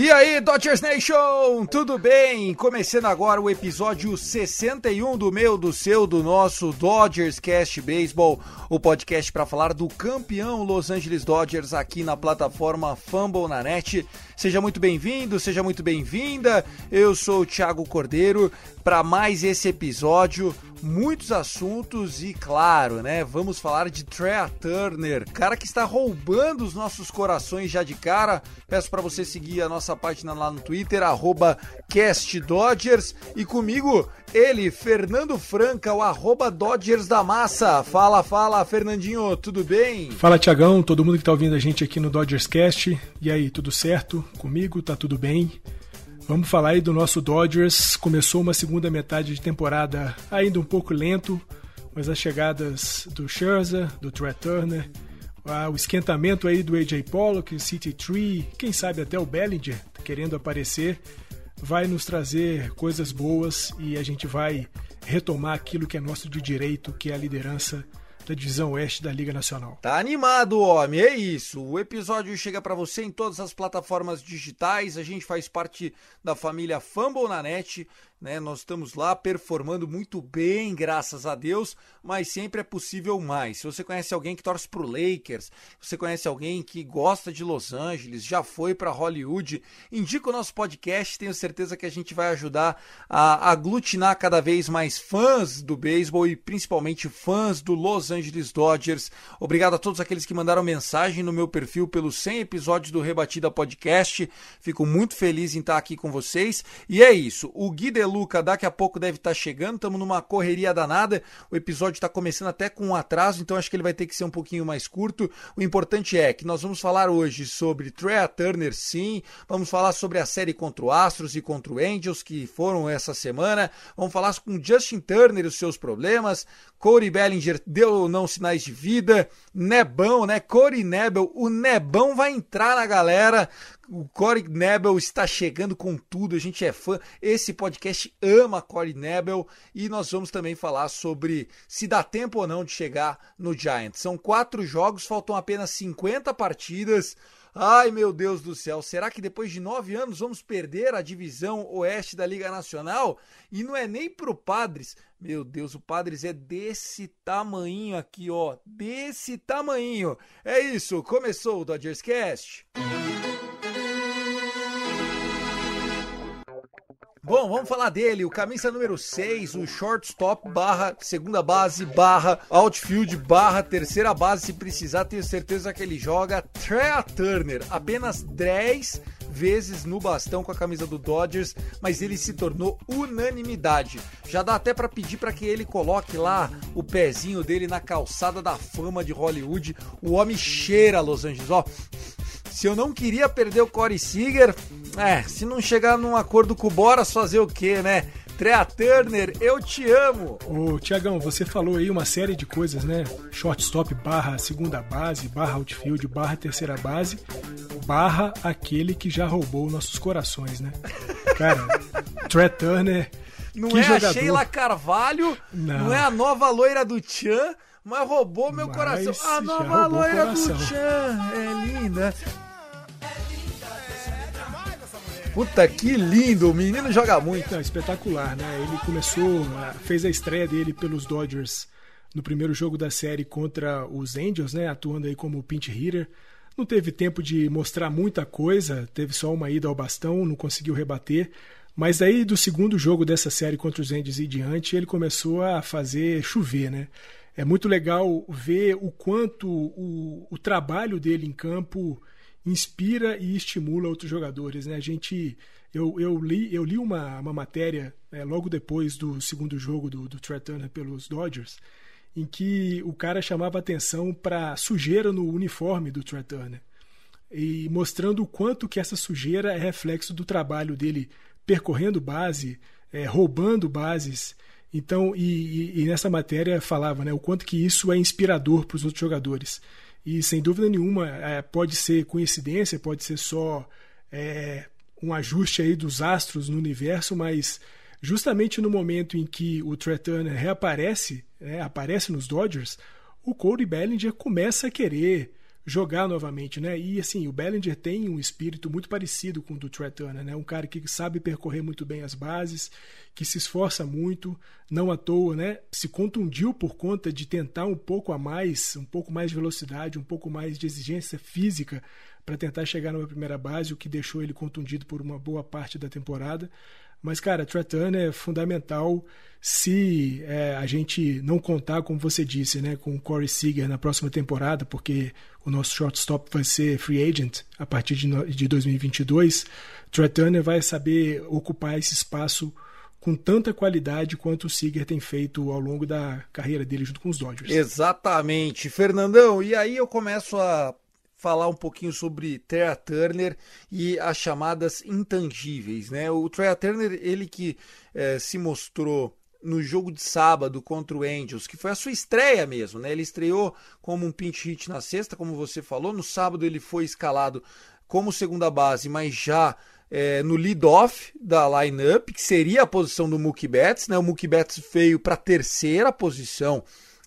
E aí, Dodgers Nation, tudo bem? Começando agora o episódio 61 do meu, do seu, do nosso Dodgers Cast Baseball, o podcast para falar do campeão Los Angeles Dodgers aqui na plataforma Fumble na Net. Seja muito bem-vindo, seja muito bem-vinda. Eu sou o Thiago Cordeiro para mais esse episódio muitos assuntos e claro, né, vamos falar de Trea Turner, cara que está roubando os nossos corações já de cara. Peço para você seguir a nossa página lá no Twitter @castdodgers e comigo ele, Fernando Franca, o arroba Dodgers da Massa. Fala, fala, Fernandinho, tudo bem? Fala Tiagão, todo mundo que tá ouvindo a gente aqui no Dodgers Cast. E aí, tudo certo? Comigo tá tudo bem? Vamos falar aí do nosso Dodgers. Começou uma segunda metade de temporada ainda um pouco lento, mas as chegadas do Scherzer, do Trey Turner, o esquentamento aí do AJ Pollock, City Tree, quem sabe até o Bellinger querendo aparecer, vai nos trazer coisas boas e a gente vai retomar aquilo que é nosso de direito, que é a liderança da divisão oeste da Liga Nacional. Tá animado, homem, é isso. O episódio chega para você em todas as plataformas digitais. A gente faz parte da família Fumble na Net, né? Nós estamos lá performando muito bem, graças a Deus, mas sempre é possível mais. Se você conhece alguém que torce pro Lakers, você conhece alguém que gosta de Los Angeles, já foi para Hollywood, indica o nosso podcast, tenho certeza que a gente vai ajudar a aglutinar cada vez mais fãs do beisebol e principalmente fãs do Los Angeles Dodgers. Obrigado a todos aqueles que mandaram mensagem no meu perfil pelos 100 episódios do Rebatida Podcast. Fico muito feliz em estar aqui com vocês. E é isso. O Gui Luca daqui a pouco deve estar chegando. Estamos numa correria danada. O episódio está começando até com um atraso, então acho que ele vai ter que ser um pouquinho mais curto. O importante é que nós vamos falar hoje sobre Trey Turner, sim. Vamos falar sobre a série contra o Astros e contra o Angels que foram essa semana. Vamos falar com Justin Turner e os seus problemas. Corey Bellinger deu não sinais de vida. Nebão, né? Corey Nebel, o Nebão vai entrar na galera. O Corey Nebel está chegando com tudo, a gente é fã. Esse podcast ama Corey Nebel e nós vamos também falar sobre se dá tempo ou não de chegar no Giants. São quatro jogos, faltam apenas 50 partidas. Ai meu Deus do céu, será que depois de nove anos vamos perder a divisão oeste da Liga Nacional? E não é nem pro Padres. Meu Deus, o Padres é desse tamanho aqui, ó. Desse tamanho. É isso, começou o Dodgers Cast. Bom, vamos falar dele, o camisa número 6, o shortstop barra segunda base barra outfield barra terceira base, se precisar, tenho certeza que ele joga. Trea Turner, apenas 10 vezes no bastão com a camisa do Dodgers, mas ele se tornou unanimidade. Já dá até para pedir para que ele coloque lá o pezinho dele na calçada da fama de Hollywood. O homem cheira Los Angeles, ó. Se eu não queria perder o Corey Seager, é, se não chegar num acordo com o Boras, fazer o quê, né? Trea Turner, eu te amo. Ô, Tiagão, você falou aí uma série de coisas, né? Shortstop barra segunda base, barra outfield, barra terceira base, barra aquele que já roubou nossos corações, né? Cara, Trey Turner, Não é jogador. a Sheila Carvalho, não. Não. é a nova loira do Tchan, mas roubou meu Mas coração. A nova loira do coração. Tchan é linda. Puta que lindo, o menino joga muito. Não, espetacular, né? Ele começou, fez a estreia dele pelos Dodgers no primeiro jogo da série contra os Angels, né? Atuando aí como pinch hitter. Não teve tempo de mostrar muita coisa, teve só uma ida ao bastão, não conseguiu rebater. Mas aí do segundo jogo dessa série contra os Angels e diante, ele começou a fazer chover, né? É muito legal ver o quanto o, o trabalho dele em campo inspira e estimula outros jogadores. Né? A gente, eu, eu li, eu li uma, uma matéria é, logo depois do segundo jogo do, do Turner pelos Dodgers, em que o cara chamava atenção para sujeira no uniforme do Trey Turner e mostrando o quanto que essa sujeira é reflexo do trabalho dele percorrendo base, é, roubando bases então, e, e, e, nessa matéria falava né, o quanto que isso é inspirador para os outros jogadores. E sem dúvida nenhuma, é, pode ser coincidência, pode ser só é, um ajuste aí dos astros no universo, mas justamente no momento em que o Trey Turner reaparece, né, aparece nos Dodgers, o Cody Bellinger começa a querer jogar novamente, né? E assim, o Bellinger tem um espírito muito parecido com o do Trey Turner, né? Um cara que sabe percorrer muito bem as bases, que se esforça muito, não à toa, né? Se contundiu por conta de tentar um pouco a mais, um pouco mais de velocidade, um pouco mais de exigência física para tentar chegar numa primeira base, o que deixou ele contundido por uma boa parte da temporada. Mas, cara, Turner é fundamental se é, a gente não contar, como você disse, né, com o Corey Seager na próxima temporada, porque o nosso shortstop vai ser free agent a partir de, de 2022, Trey Turner vai saber ocupar esse espaço com tanta qualidade quanto o Seager tem feito ao longo da carreira dele junto com os Dodgers. Exatamente, Fernandão. E aí eu começo a falar um pouquinho sobre Trey Turner e as chamadas intangíveis, né? O Trey Turner, ele que é, se mostrou no jogo de sábado contra o Angels, que foi a sua estreia mesmo, né? Ele estreou como um pinch hit na sexta, como você falou. No sábado ele foi escalado como segunda base, mas já é, no lead-off da lineup, que seria a posição do Mookie Betts, né? O Mookie Betts veio para a terceira posição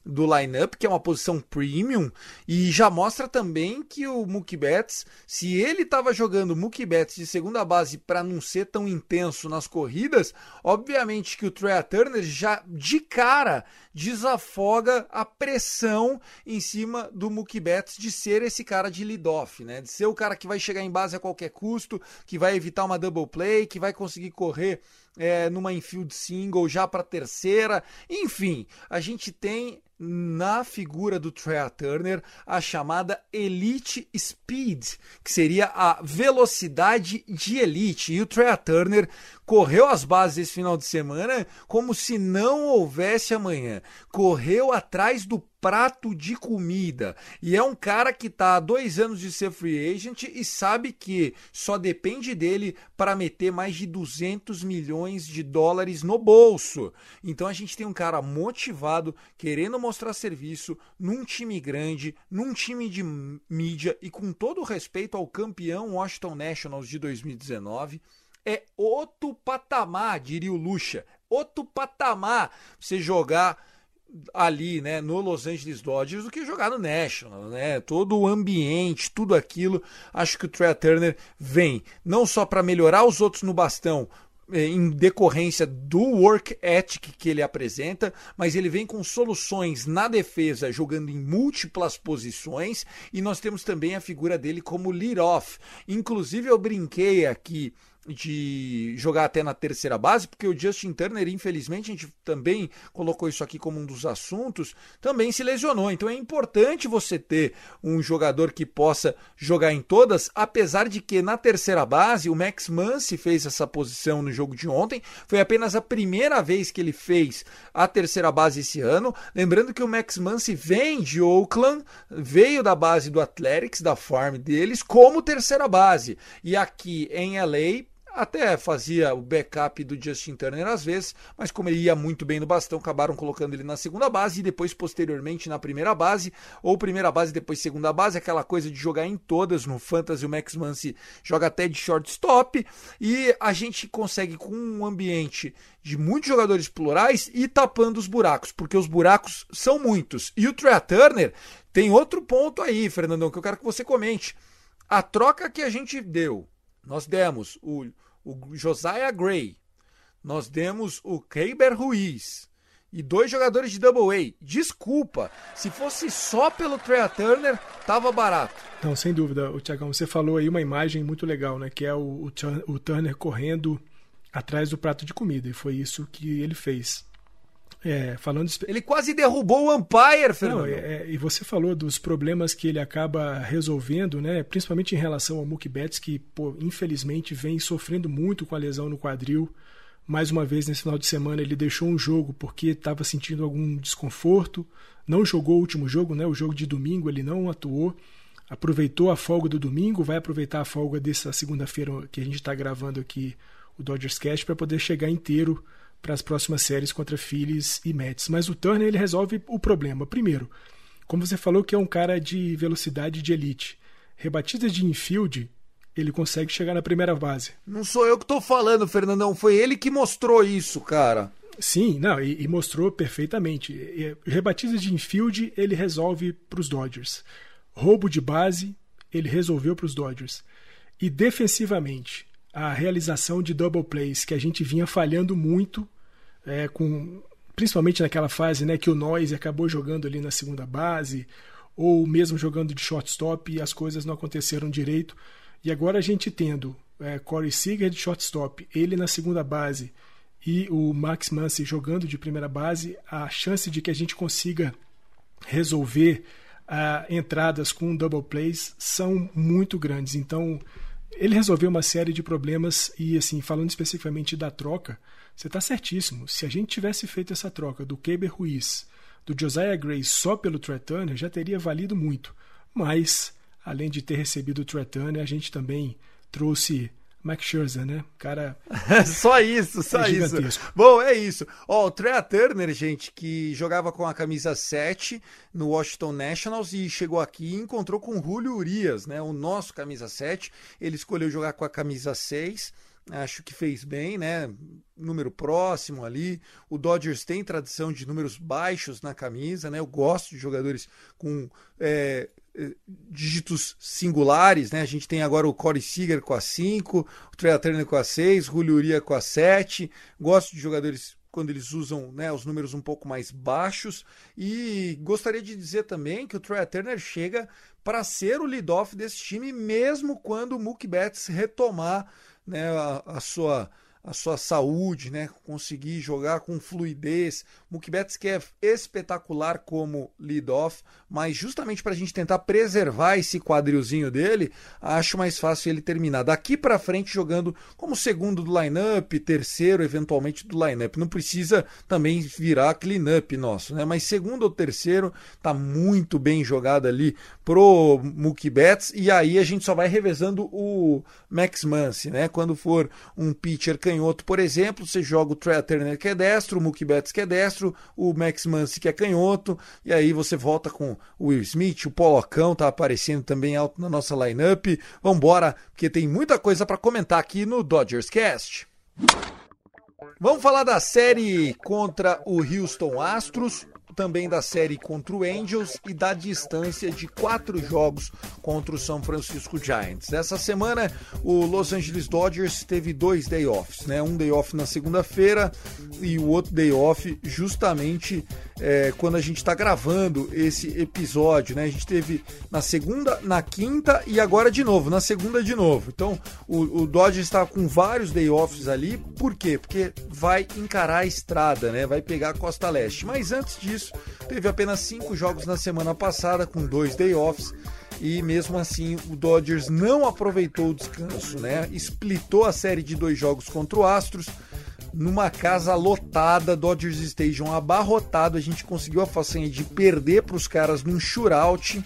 do lineup, que é uma posição premium, e já mostra também que o Mookie Betts, se ele estava jogando Mookie Betts de segunda base para não ser tão intenso nas corridas, obviamente que o Trey Turner já de cara desafoga a pressão em cima do Mookie Betts de ser esse cara de lead-off, né? De ser o cara que vai chegar em base a qualquer custo, que vai evitar uma double play, que vai conseguir correr é, numa infield single já para terceira. Enfim, a gente tem na figura do Trey Turner a chamada Elite Speed, que seria a velocidade de elite. E o Trey Turner correu as bases esse final de semana como se não houvesse amanhã. Correu atrás do prato de comida. E é um cara que está há dois anos de ser free agent e sabe que só depende dele para meter mais de 200 milhões de dólares no bolso. Então a gente tem um cara motivado, querendo mostrar serviço num time grande, num time de mídia e com todo respeito ao campeão Washington Nationals de 2019 é outro patamar, diria o Lucha. Outro patamar você jogar ali, né, no Los Angeles Dodgers do que jogar no National, né? Todo o ambiente, tudo aquilo, acho que o Trey Turner vem não só para melhorar os outros no bastão, eh, em decorrência do work ethic que ele apresenta, mas ele vem com soluções na defesa, jogando em múltiplas posições, e nós temos também a figura dele como lead-off. Inclusive eu brinquei aqui de jogar até na terceira base, porque o Justin Turner, infelizmente, a gente também colocou isso aqui como um dos assuntos, também se lesionou. Então é importante você ter um jogador que possa jogar em todas, apesar de que na terceira base o Max Muncy fez essa posição no jogo de ontem. Foi apenas a primeira vez que ele fez a terceira base esse ano. Lembrando que o Max Muncy vem de Oakland, veio da base do Athletics, da farm deles, como terceira base. E aqui em LA até fazia o backup do Justin Turner às vezes, mas como ele ia muito bem no bastão, acabaram colocando ele na segunda base e depois posteriormente na primeira base, ou primeira base depois segunda base, aquela coisa de jogar em todas no Fantasy, o Max Muncy joga até de shortstop e a gente consegue com um ambiente de muitos jogadores plurais e tapando os buracos, porque os buracos são muitos. E o Trey Turner tem outro ponto aí, Fernandão, que eu quero que você comente. A troca que a gente deu nós demos o o Josiah Gray, nós demos o Keiber Ruiz e dois jogadores de Double A. Desculpa, se fosse só pelo Trey Turner, tava barato. Não, sem dúvida, o Tiagão, você falou aí uma imagem muito legal, né? Que é o, o, o Turner correndo atrás do prato de comida, e foi isso que ele fez. É, falando Ele quase derrubou o Umpire, Fernando. Não, é, e você falou dos problemas que ele acaba resolvendo, né? Principalmente em relação ao Mookie Betts, que, pô, infelizmente vem sofrendo muito com a lesão no quadril. Mais uma vez, nesse final de semana, ele deixou um jogo porque estava sentindo algum desconforto. Não jogou o último jogo, né? O jogo de domingo ele não atuou. Aproveitou a folga do domingo, vai aproveitar a folga dessa segunda-feira que a gente está gravando aqui o Dodgers Cast para poder chegar inteiro para as próximas séries contra Phillies e Mets. Mas o Turner ele resolve o problema. Primeiro, como você falou que é um cara de velocidade de elite, rebatidas de infield ele consegue chegar na primeira base. Não sou eu que estou falando, Fernandão. Foi ele que mostrou isso, cara. Sim, não, e, e mostrou perfeitamente. E, rebatidas de infield ele resolve para os Dodgers. Roubo de base ele resolveu para os Dodgers. E defensivamente, a realização de double plays que a gente vinha falhando muito, é, com principalmente naquela fase né, que o Noise acabou jogando ali na segunda base, ou mesmo jogando de shortstop e as coisas não aconteceram direito. E agora a gente tendo é, Corey Seager de shortstop, ele na segunda base e o Max Muncy jogando de primeira base, a chance de que a gente consiga resolver uh, entradas com double plays são muito grandes. Então, ele resolveu uma série de problemas e, assim, falando especificamente da troca, você está certíssimo. Se a gente tivesse feito essa troca do Keber Ruiz, do Josiah Gray só pelo Trey Turner, já teria valido muito. Mas, além de ter recebido o Trey Turner, a gente também trouxe Max Scherzer, né? Cara. só isso, só é isso. Bom, é isso. Ó, o Trey Turner, gente, que jogava com a camisa 7 no Washington Nationals e chegou aqui e encontrou com o Julio Urias, né? O nosso camisa 7. Ele escolheu jogar com a camisa 6 acho que fez bem, né? Número próximo ali. O Dodgers tem tradição de números baixos na camisa, né? Eu gosto de jogadores com é dígitos singulares, né? A gente tem agora o Corey Seager com a 5, o Trey Turner com a 6, o Julio Uria com a 7. Gosto de jogadores quando eles usam né, os números um pouco mais baixos. E gostaria de dizer também que o Trey Turner chega para ser o lead-off desse time, mesmo quando o Mookie Betts retomar né, a, a sua a sua saúde, né? Conseguir jogar com fluidez. Mookie Betts que é espetacular como lead-off, mas justamente para a gente tentar preservar esse quadrilzinho dele, acho mais fácil ele terminar daqui para frente jogando como segundo do lineup, terceiro eventualmente do lineup. Não precisa também virar clean-up nosso, né? Mas segundo ou terceiro tá muito bem jogado ali pro Mookie Betts e aí a gente só vai revezando o Max Muncy, né? Quando for um pitcher canhoto, por exemplo, você joga o Trey Turner que é destro, o Mookie Betts que é destro, o Max Muncy que é canhoto, e aí você volta com o Will Smith, o Polocão tá aparecendo também alto na nossa lineup. Vambora, porque tem muita coisa para comentar aqui no Dodgers Cast. Vamos falar da série contra o Houston Astros também da série contra o Angels e da distância de quatro jogos contra o São Francisco Giants. Essa semana, o Los Angeles Dodgers teve dois day offs, né? Um day off na segunda-feira e o outro day off justamente é, quando a gente está gravando esse episódio, né? A gente teve na segunda, na quinta e agora de novo, na segunda de novo. Então, o, o Dodgers está com vários day offs ali, por quê? Porque vai encarar a estrada, né? Vai pegar a Costa Leste. Mas antes disso, teve apenas cinco jogos na semana passada, com dois day offs e mesmo assim o Dodgers não aproveitou o descanso, né? Splitou a série de dois jogos contra o Astros numa casa lotada, Dodgers Stadium abarrotado, a gente conseguiu a façanha de perder para os caras num shootout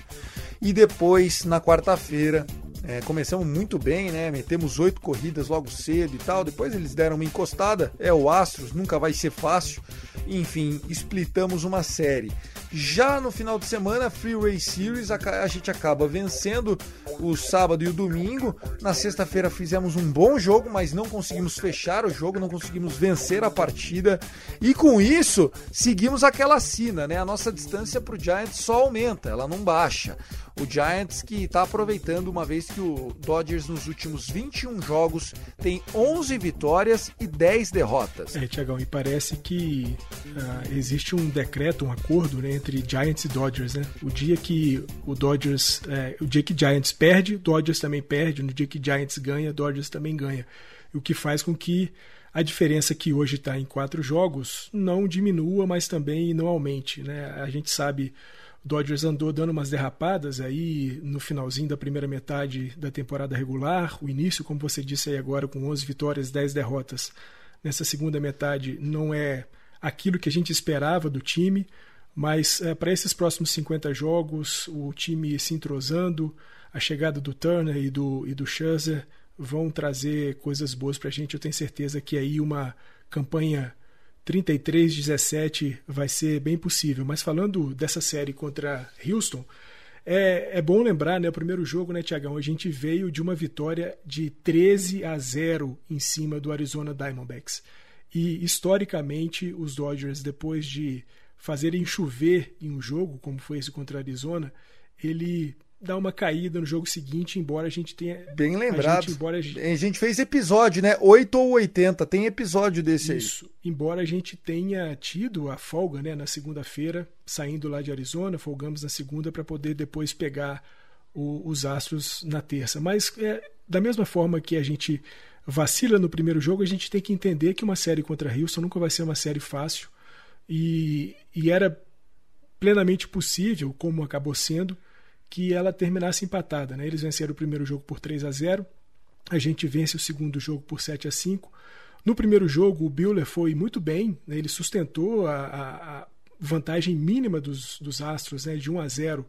e depois na quarta-feira é, começamos muito bem, né? Metemos oito corridas logo cedo e tal. Depois eles deram uma encostada. É o Astros, nunca vai ser fácil. Enfim, splitamos uma série. Já no final de semana, Freeway Series, a, a gente acaba vencendo o sábado e o domingo. Na sexta-feira fizemos um bom jogo, mas não conseguimos fechar o jogo, não conseguimos vencer a partida. E com isso, seguimos aquela sina, né? A nossa distância para o Giants só aumenta, ela não baixa. O Giants que está aproveitando uma vez que o Dodgers nos últimos 21 jogos tem 11 vitórias e 10 derrotas. É, Tiagão, e parece que uh, existe um decreto, um acordo né, entre Giants e Dodgers, né? O dia que o Dodgers, é, o dia que Giants perde, Dodgers também perde, no dia que Giants ganha, Dodgers também ganha. O que faz com que a diferença que hoje está em quatro jogos não diminua, mas também não aumente. Né? A gente sabe Dodgers andou dando umas derrapadas aí no finalzinho da primeira metade da temporada regular. O início, como você disse aí agora, com 11 vitórias, 10 derrotas. Nessa segunda metade não é aquilo que a gente esperava do time, mas é, para esses próximos 50 jogos, o time se entrosando, a chegada do Turner e do, e do Scherzer vão trazer coisas boas para a gente. Eu tenho certeza que aí uma campanha 33-17 vai ser bem possível. Mas falando dessa série contra Houston, é, é bom lembrar, né? O primeiro jogo, né, Tiagão? A gente veio de uma vitória de 13 a 0 em cima do Arizona Diamondbacks. E historicamente, os Dodgers, depois de fazerem chover em um jogo, como foi esse contra a Arizona, ele dar uma caída no jogo seguinte, embora a gente tenha. Bem lembrado. A gente, embora a gente... a gente fez episódio, né? 8 ou 80, tem episódio desse Isso. aí. Embora a gente tenha tido a folga, né, na segunda-feira, saindo lá de Arizona, folgamos na segunda para poder depois pegar o, os Astros na terça. Mas é, da mesma forma que a gente vacila no primeiro jogo, a gente tem que entender que uma série contra Houston nunca vai ser uma série fácil. E, e era plenamente possível, como acabou sendo, que ela terminasse empatada. Né? Eles venceram o primeiro jogo por 3 a 0 a gente vence o segundo jogo por 7 a 5 No primeiro jogo, o Buehler foi muito bem, né? ele sustentou a, a, vantagem mínima dos, dos Astros né? de 1 a 0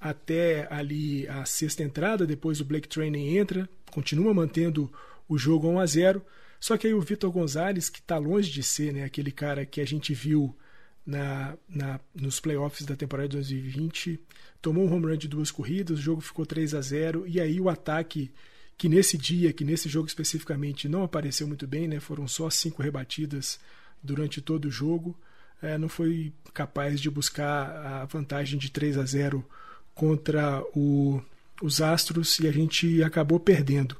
até ali a sexta entrada, depois o Blake Training entra, continua mantendo o jogo 1 a 0 só que aí o Vitor Gonzalez, que está longe de ser né, aquele cara que a gente viu na, na, nos playoffs da temporada de 2020, tomou um home run de duas corridas, o jogo ficou 3 a 0 e aí o ataque que nesse dia, que nesse jogo especificamente não apareceu muito bem, né? Foram só cinco rebatidas durante todo o jogo, é, não foi capaz de buscar a vantagem de 3 a 0 contra o, os Astros e a gente acabou perdendo.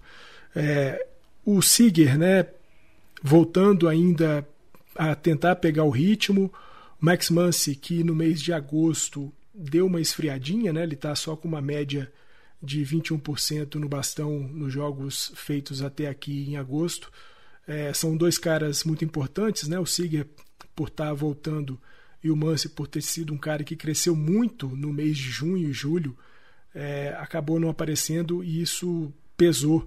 É, o Seager, né? Voltando ainda a tentar pegar o ritmo, Max Muncy, que no mês de agosto deu uma esfriadinha, né? ele está só com uma média de 21% no bastão nos jogos feitos até aqui em agosto. É, são dois caras muito importantes, né? o Seager por estar tá voltando e o Muncy por ter sido um cara que cresceu muito no mês de junho e julho, é, acabou não aparecendo e isso pesou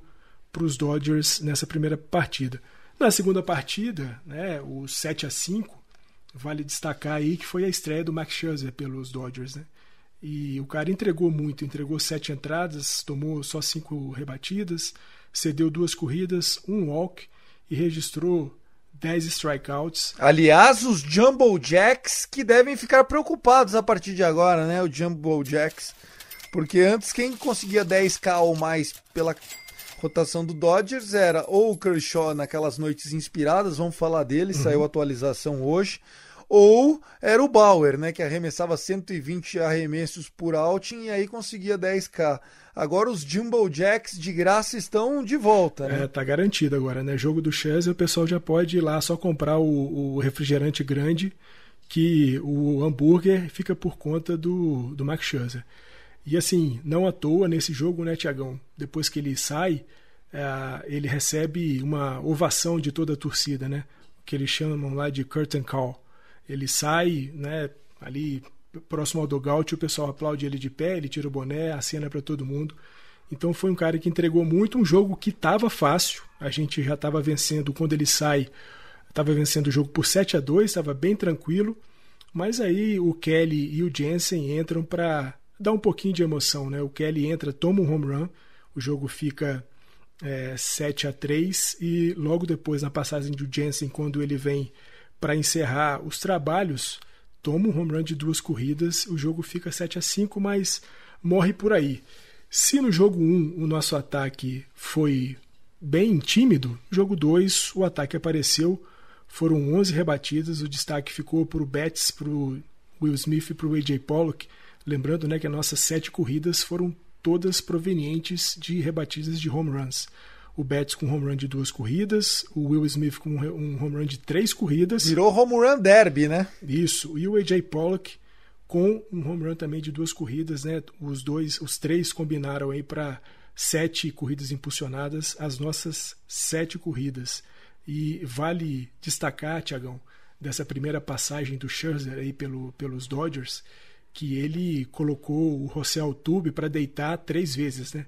para os Dodgers nessa primeira partida. Na segunda partida, né, o 7 a 5 vale destacar aí que foi a estreia do Max Scherzer pelos Dodgers, né? E o cara entregou muito, entregou sete entradas, tomou só cinco rebatidas, cedeu duas corridas, um walk e registrou 10 strikeouts. Aliás, os Jumbo Jacks que devem ficar preocupados a partir de agora, né? O Jumbo Jacks. Porque antes quem conseguia 10k ou mais pela rotação do Dodgers era ou o Kershaw naquelas noites inspiradas, vamos falar dele, uhum. saiu atualização hoje ou era o Bauer, né, que arremessava 120 arremessos por outing e aí conseguia 10k. Agora os Jumbo Jacks de graça estão de volta, né? É, tá garantido agora, né? Jogo do Chelsea, o pessoal já pode ir lá só comprar o, o refrigerante grande, que o hambúrguer fica por conta do, do Max Scherzer. E assim, não à toa nesse jogo, né, Tiagão? Depois que ele sai, é, ele recebe uma ovação de toda a torcida, né? Que eles chamam lá de curtain call. Ele sai, né, ali próximo ao dogout, o pessoal aplaude ele de pé, ele tira o boné, acena para todo mundo. Então foi um cara que entregou muito, um jogo que estava fácil. A gente já estava vencendo quando ele sai, estava vencendo o jogo por 7 a 2, estava bem tranquilo. Mas aí o Kelly e o Jensen entram para dar um pouquinho de emoção, né? O Kelly entra, toma um home run, o jogo fica é, 7 a 3 e logo depois na passagem do Jensen, quando ele vem para encerrar os trabalhos, toma um home run de duas corridas, o jogo fica 7 a 5, mas morre por aí. Se no jogo 1 o nosso ataque foi bem tímido, jogo 2 o ataque apareceu, foram 11 rebatidas, o destaque ficou para o Betts, para o Will Smith e para o AJ Pollock. Lembrando né, que as nossas sete corridas foram todas provenientes de rebatidas de home runs. O Betts com home run de duas corridas, o Will Smith com um home run de três corridas. Virou home run derby, né? Isso. E o AJ Pollock com um home run também de duas corridas, né? Os dois, os três combinaram aí para sete corridas impulsionadas, as nossas sete corridas. E vale destacar, Tiagão, dessa primeira passagem do Scherzer aí pelo, pelos Dodgers, que ele colocou o José Altuve para deitar três vezes, né?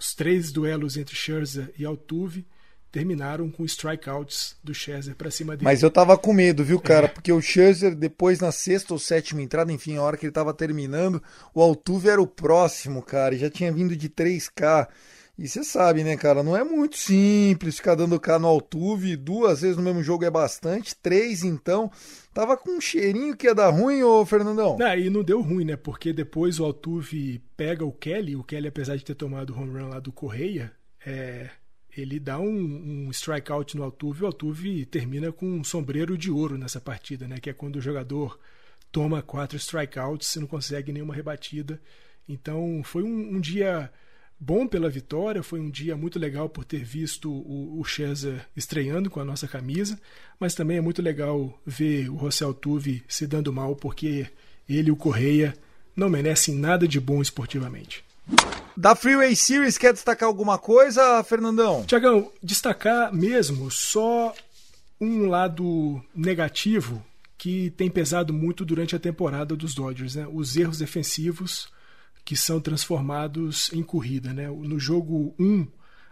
Os três duelos entre Scherzer e Altuve terminaram com strikeouts do Scherzer para cima dele. Mas eu tava com medo, viu, cara? É. Porque o Scherzer, depois na sexta ou sétima entrada, enfim, a hora que ele tava terminando, o Altuve era o próximo, cara, já tinha vindo de 3K. E você sabe, né, cara? Não é muito simples ficar dando K no Altuve. Duas vezes no mesmo jogo é bastante. Três, então. Tava com um cheirinho que ia dar ruim, ô Fernandão? Não, e não deu ruim, né? Porque depois o Altuve pega o Kelly. O Kelly, apesar de ter tomado o home run lá do Correia, é... ele dá um, um strikeout no Altuve. O Altuve termina com um sombreiro de ouro nessa partida, né? Que é quando o jogador toma quatro strikeouts e não consegue nenhuma rebatida. Então foi um, um dia bom pela vitória, foi um dia muito legal por ter visto o, o Chesa estreando com a nossa camisa, mas também é muito legal ver o Rossel Tuve se dando mal, porque ele e o Correia não merecem nada de bom esportivamente. Da Freeway Series, quer destacar alguma coisa, Fernandão? Tiagão, destacar mesmo só um lado negativo que tem pesado muito durante a temporada dos Dodgers, né? Os erros defensivos que são transformados em corrida. Né? No jogo 1,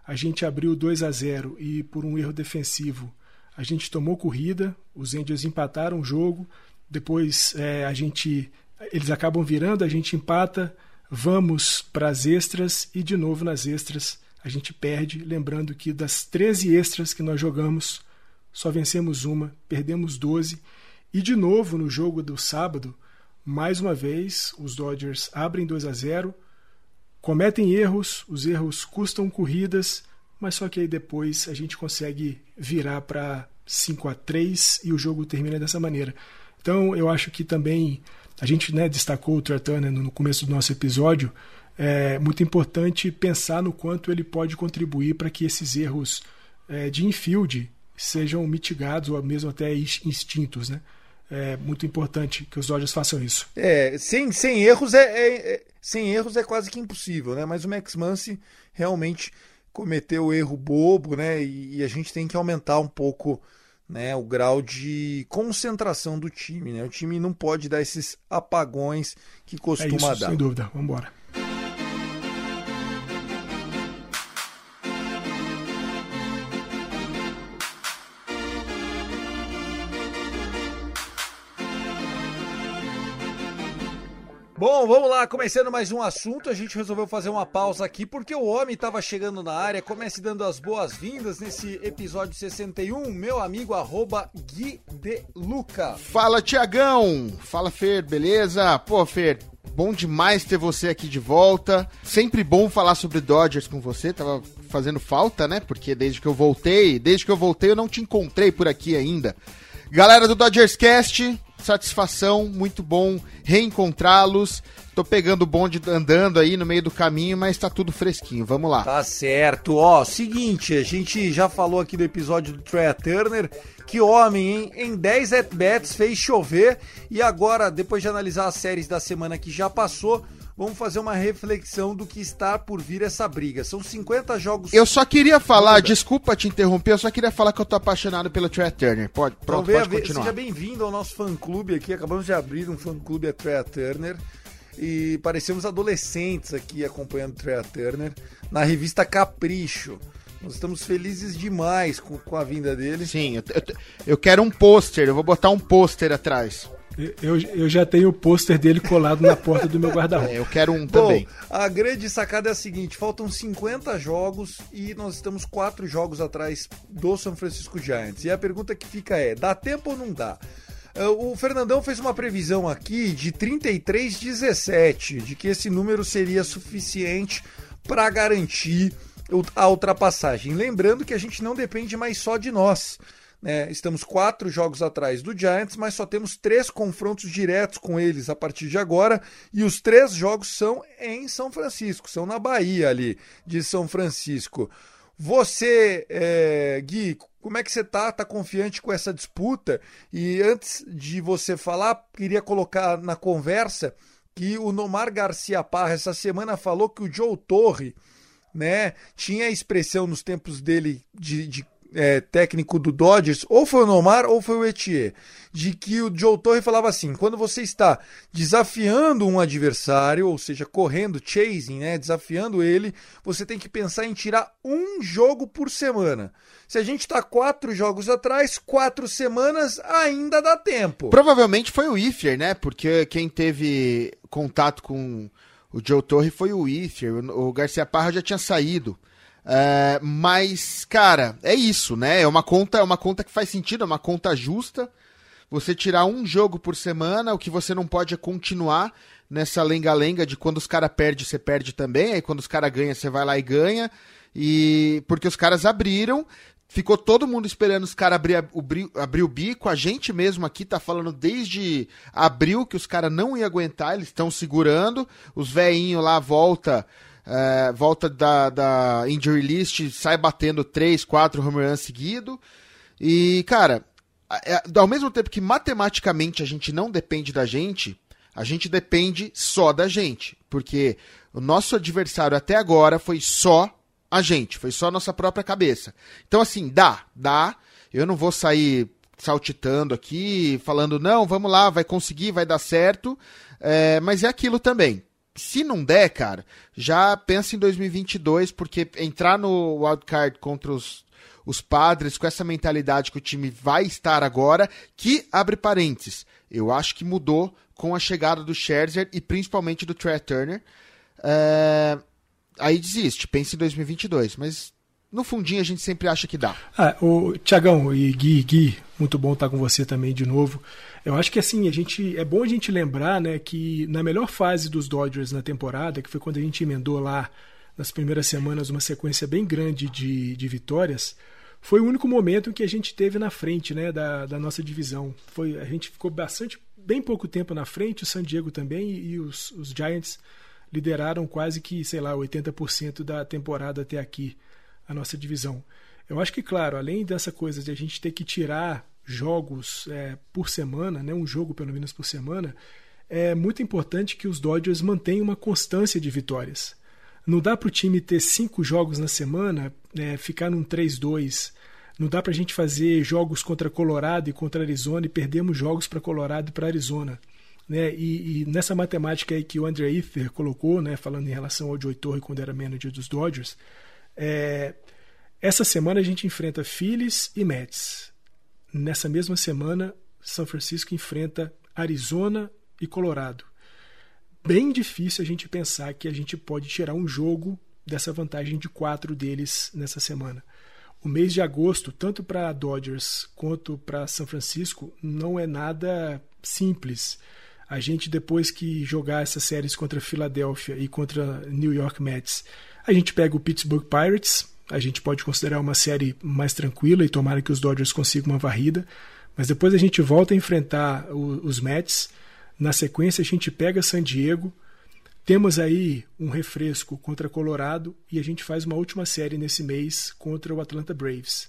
a gente abriu 2 a 0 e por um erro defensivo a gente tomou corrida, os Angels empataram o jogo, depois é, a gente eles acabam virando, a gente empata, vamos para as extras e de novo nas extras a gente perde, lembrando que das 13 extras que nós jogamos, só vencemos uma, perdemos 12 e de novo no jogo do sábado, mais uma vez, os Dodgers abrem 2 a 0, cometem erros, os erros custam corridas, mas só que aí depois a gente consegue virar para 5 a 3 e o jogo termina dessa maneira. Então eu acho que também a gente né, destacou o Turner no começo do nosso episódio. É muito importante pensar no quanto ele pode contribuir para que esses erros é, de infield sejam mitigados ou mesmo até extintos, né? É muito importante que os Dodgers façam isso. É, sem, sem erros é, é, é, sem erros é quase que impossível, né? Mas o Max Muncy realmente cometeu o erro bobo, né? E, e, a gente tem que aumentar um pouco, né, o grau de concentração do time, né? O time não pode dar esses apagões que costuma é isso, dar. Sem dúvida. Vamos embora. Bom, vamos lá, começando mais um assunto, a gente resolveu fazer uma pausa aqui porque o homem estava chegando na área. Comece dando as boas-vindas nesse episódio 61, meu amigo arroba Gui de Luca. Fala, Tiagão! Fala, Fer, beleza? Pô, Fer, bom demais ter você aqui de volta. Sempre bom falar sobre Dodgers com você, tava fazendo falta, né? Porque desde que eu voltei, desde que eu voltei eu não te encontrei por aqui ainda. Galera do Dodgers Cast, satisfação, muito bom reencontrá-los. Tô pegando o bonde andando aí no meio do caminho, mas tá tudo fresquinho. Vamos lá. Tá certo. Ó, seguinte, a gente já falou aqui do episódio do Trey Turner. Que homem, hein? Em 10 at-bats fez chover. E agora, depois de analisar as séries da semana que já passou, vamos fazer uma reflexão do que está por vir essa briga. São 50 jogos. Eu só queria falar, desculpa te interromper, eu só queria falar que eu tô apaixonado pelo Trey Turner. Pode, pronto, então, pode continuar. Seja bem-vindo ao nosso fã-clube aqui. Acabamos de abrir um fã-clube a Trey Turner. E parecemos adolescentes aqui acompanhando Trey Turner na revista Capricho. Nós estamos felizes demais com, com a vinda dele. Sim, eu, eu, eu quero um pôster, eu vou botar um pôster atrás. Eu, eu já tenho o pôster dele colado na porta do meu guarda-roupa. É, eu quero um também. Bom, a grande sacada é a seguinte: faltam 50 jogos e nós estamos quatro jogos atrás do São Francisco Giants. E a pergunta que fica é: dá tempo ou não dá? É, o Fernandão fez uma previsão aqui de 33-17, de que esse número seria suficiente para garantir a ultrapassagem. Lembrando que a gente não depende mais só de nós. Né? Estamos quatro jogos atrás do Giants, mas só temos três confrontos diretos com eles a partir de agora. E os três jogos são em São Francisco, são na Bahia ali de São Francisco. Você, é, Gui, como é que você tá? Tá confiante com essa disputa? E antes de você falar, queria colocar na conversa que o Nomar Garcia Parra essa semana falou que o Joe Torre, né, tinha a expressão nos tempos dele de, de é, técnico do Dodgers, ou foi o Nomar ou foi o Etier, de que o Joe Torre falava assim: quando você está desafiando um adversário, ou seja, correndo, chasing, né, desafiando ele, você tem que pensar em tirar um jogo por semana. Se a gente está quatro jogos atrás, quatro semanas ainda dá tempo. Provavelmente foi o Ifir, né? Porque quem teve contato com o Joe Torre foi o Ifir. O Garcia Parra já tinha saído. É, mas, cara, é isso, né? É uma conta, é uma conta que faz sentido, é uma conta justa. Você tirar um jogo por semana, o que você não pode é continuar nessa lenga-lenga de quando os caras perdem, você perde também. Aí quando os caras ganham, você vai lá e ganha. E porque os caras abriram, ficou todo mundo esperando os caras abrir, abrir, abrir o bico. A gente mesmo aqui tá falando desde abril que os caras não iam aguentar, eles estão segurando. Os veinhos lá volta é, volta da, da injury list, sai batendo 3, 4 home runs seguido. E, cara, é, ao mesmo tempo que matematicamente a gente não depende da gente, a gente depende só da gente. Porque o nosso adversário até agora foi só a gente, foi só a nossa própria cabeça. Então, assim, dá, dá. Eu não vou sair saltitando aqui, falando, não, vamos lá, vai conseguir, vai dar certo. É, mas é aquilo também se não der, cara, já pensa em 2022, porque entrar no wildcard contra os, os padres com essa mentalidade que o time vai estar agora, que, abre parênteses, eu acho que mudou com a chegada do Scherzer e principalmente do Trey Turner. É... Aí desiste, pensa em 2022, mas no fundinho a gente sempre acha que dá. Ah, o Tiagão e Gui, Gui, muito bom estar com você também de novo. Eu acho que assim, a gente é bom a gente lembrar, né, que na melhor fase dos Dodgers na temporada, que foi quando a gente emendou lá nas primeiras semanas uma sequência bem grande de, de vitórias, foi o único momento que a gente teve na frente, né, da, da nossa divisão. Foi a gente ficou bastante bem pouco tempo na frente, o San Diego também e, e os, os Giants lideraram quase que, sei lá, 80% da temporada até aqui a nossa divisão. Eu acho que, claro, além dessa coisa de a gente ter que tirar jogos é, por semana, né, um jogo pelo menos por semana, é muito importante que os Dodgers mantenham uma constância de vitórias. Não dá para o time ter cinco jogos na semana, é, ficar num 3-2. Não dá para a gente fazer jogos contra Colorado e contra Arizona e perdermos jogos para Colorado e para Arizona. Né? E, e, nessa matemática aí que o André Ether colocou, né, falando em relação ao Joey Torre quando era manager dos Dodgers, é, essa semana a gente enfrenta Phillies e Mets. Nessa mesma semana, São Francisco enfrenta Arizona e Colorado. Bem difícil a gente pensar que a gente pode tirar um jogo dessa vantagem de quatro deles nessa semana. O mês de agosto, tanto para Dodgers quanto para São Francisco, não é nada simples. A gente, depois que jogar essas séries contra Filadélfia e contra New York Mets, a gente pega o Pittsburgh Pirates, a gente pode considerar uma série mais tranquila e tomara que os Dodgers consigam uma varrida, mas depois a gente volta a enfrentar o, os Mets. Na sequência, a gente pega San Diego. Temos aí um refresco contra Colorado e a gente faz uma última série nesse mês contra o Atlanta Braves.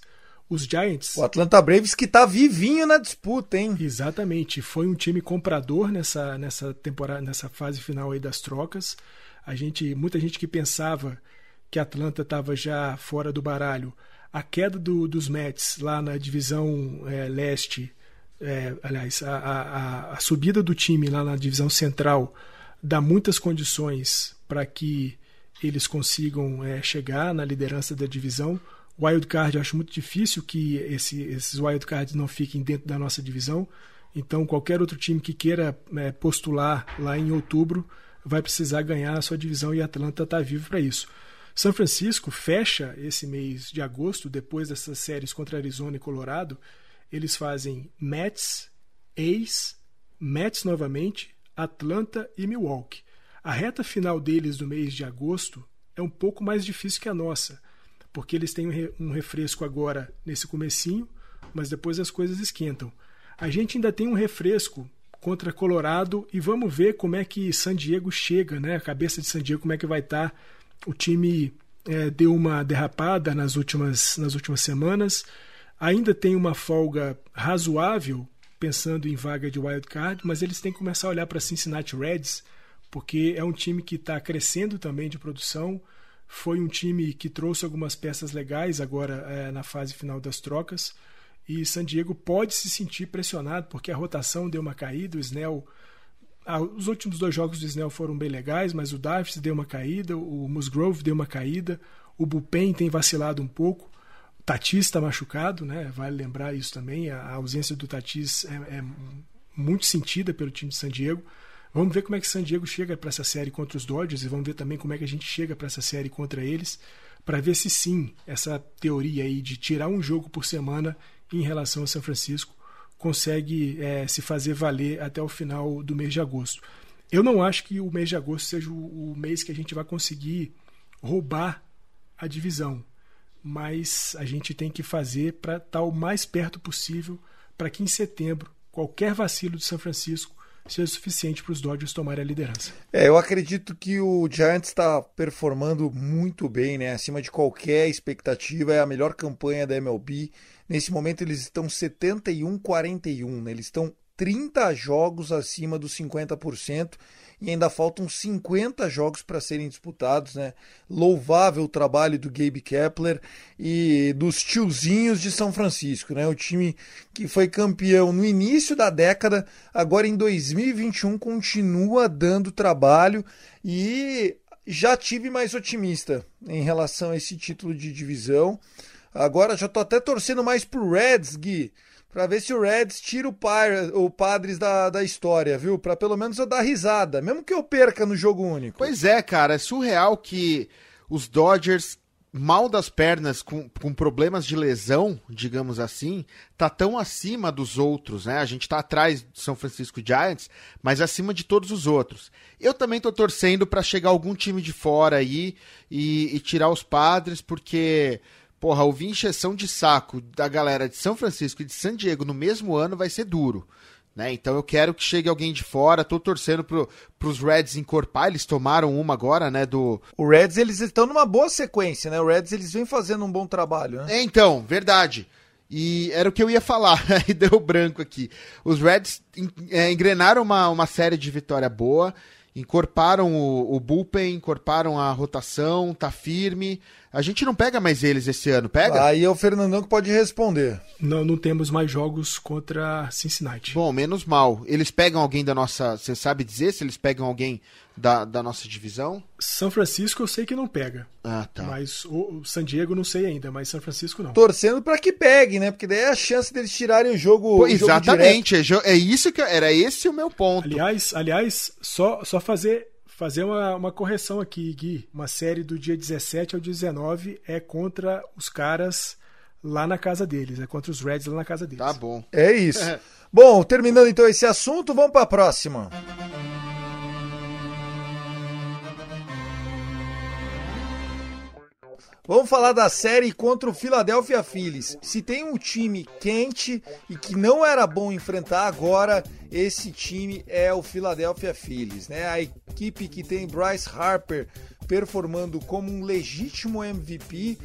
Os Giants. O Atlanta Braves que tá vivinho na disputa, hein? Exatamente. Foi um time comprador nessa, nessa temporada, nessa fase final aí das trocas. A gente, muita gente que pensava que Atlanta estava já fora do baralho. A queda do, dos Mets lá na divisão é, leste, é, aliás, a, a, a, subida do time lá na divisão central dá muitas condições para que eles consigam é, chegar na liderança da divisão. Wildcard, eu acho muito difícil que esse, esses wildcards não fiquem dentro da nossa divisão. Então, qualquer outro time que queira é, postular lá em outubro vai precisar ganhar a sua divisão e Atlanta está vivo para isso. São Francisco fecha esse mês de agosto, depois dessas séries contra Arizona e Colorado. Eles fazem Mets, Ace, Mets novamente, Atlanta e Milwaukee. A reta final deles do mês de agosto é um pouco mais difícil que a nossa, porque eles têm um refresco agora nesse comecinho, mas depois as coisas esquentam. A gente ainda tem um refresco contra Colorado e vamos ver como é que San Diego chega, né? A cabeça de San Diego, como é que vai estar. Tá. O time é, deu uma derrapada nas últimas, nas últimas semanas. Ainda tem uma folga razoável, pensando em vaga de wild card, mas eles têm que começar a olhar para Cincinnati Reds, porque é um time que está crescendo também de produção. Foi um time que trouxe algumas peças legais agora é, na fase final das trocas. E San Diego pode se sentir pressionado, porque a rotação deu uma caída. O Snell. Os últimos dois jogos do Snell foram bem legais, mas o Davis deu uma caída, o Musgrove deu uma caída, o Bupen tem vacilado um pouco. O Tatis está machucado, né? vale lembrar isso também. A, ausência do Tatis é, é muito sentida pelo time de San Diego. Vamos ver como é que San Diego chega para essa série contra os Dodgers e vamos ver também como é que a gente chega para essa série contra eles, para ver se sim essa teoria aí de tirar um jogo por semana em relação a São Francisco consegue é, se fazer valer até o final do mês de agosto. Eu não acho que o mês de agosto seja o, mês que a gente vai conseguir roubar a divisão, mas a gente tem que fazer para estar o mais perto possível para que em setembro qualquer vacilo de São Francisco seja suficiente para os Dodgers tomarem a liderança. É, eu acredito que o Giants está performando muito bem, né? Acima de qualquer expectativa, é a melhor campanha da MLB. Nesse momento eles estão 71-41, né? Eles estão 30 jogos acima dos 50% e ainda faltam 50 jogos para serem disputados, né? Louvável o trabalho do Gabe Kepler e dos tiozinhos de São Francisco, né? O time que foi campeão no início da década, agora em 2021 continua dando trabalho e já tive mais otimista em relação a esse título de divisão. Agora já tô até torcendo mais pro Reds, Gui para ver se o Reds tira o, Pir o Padres da, da história, viu? Para pelo menos eu dar risada, mesmo que eu perca no jogo único. Pois é, cara, é surreal que os Dodgers, mal das pernas, com, com problemas de lesão, digamos assim, tá tão acima dos outros, né? A gente tá atrás do São Francisco Giants, mas acima de todos os outros. Eu também tô torcendo para chegar algum time de fora aí e, e tirar os Padres, porque porra, ouvir encheção de saco da galera de São Francisco e de San Diego no mesmo ano vai ser duro. Né? Então eu quero que chegue alguém de fora. Tô torcendo pro, pros Reds encorpar. Eles tomaram uma agora, né? Do. O Reds, eles estão numa boa sequência, né? O Reds, eles vêm fazendo um bom trabalho, né? É, então, verdade. E era o que eu ia falar, aí deu branco aqui. Os Reds é, engrenaram uma, uma série de vitória boa, encorparam o, o bullpen, encorparam a rotação, tá firme. A gente não pega mais eles esse ano, pega? Aí é o Fernandão que pode responder. Não, não temos mais jogos contra Cincinnati. Bom, menos mal. Eles pegam alguém da nossa. Você sabe dizer se eles pegam alguém da, da nossa divisão? São Francisco eu sei que não pega. Ah, tá. Mas o, o San Diego não sei ainda, mas São Francisco não. Torcendo para que pegue, né? Porque daí é a chance deles tirarem o jogo. Pô, exatamente. Jogo é, é isso que era esse o meu ponto. Aliás, aliás, só só fazer fazer uma, uma correção aqui, Gui. Uma série do dia 17 ao 19 é contra os caras lá na casa deles, é contra os Reds lá na casa deles. Tá bom. É isso. bom, terminando então esse assunto, vamos para a próxima. Vamos falar da série contra o Philadelphia Phillies. Se tem um time quente e que não era bom enfrentar agora, esse time é o Philadelphia Phillies, né? A equipe que tem Bryce Harper performando como um legítimo MVP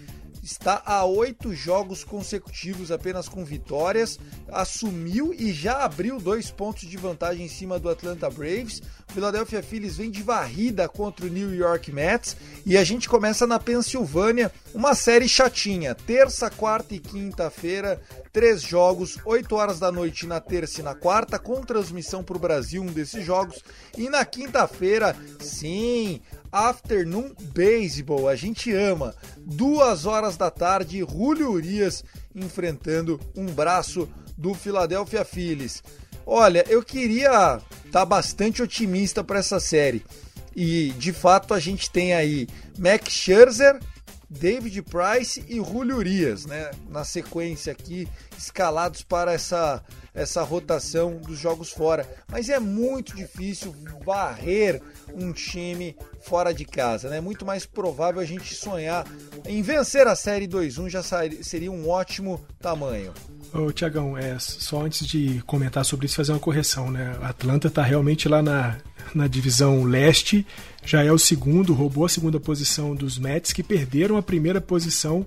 está a oito jogos consecutivos apenas com vitórias, assumiu e já abriu dois pontos de vantagem em cima do Atlanta Braves. O Philadelphia Phillies vem de varrida contra o New York Mets e a gente começa na Pensilvânia, uma série chatinha. Terça, quarta e quinta-feira, três jogos, 8 horas da noite na terça e na quarta, com transmissão para o Brasil, um desses jogos. E na quinta-feira, sim, Afternoon Baseball, a gente ama. Duas horas da tarde, Julio Urias enfrentando um braço do Philadelphia Phillies. Olha, eu queria estar tá bastante otimista para essa série. E de fato a gente tem aí Max Scherzer David Price e Julio Urias, né? Na sequência aqui, escalados para essa, essa rotação dos jogos fora. Mas é muito difícil varrer um time fora de casa, né? Muito mais provável a gente sonhar em vencer a série 2-1 já seria um ótimo tamanho. Ô, Tiagão, é, só antes de comentar sobre isso, fazer uma correção, né? A Atlanta está realmente lá na, na divisão leste, já é o segundo, roubou a segunda posição dos Mets, que perderam a primeira posição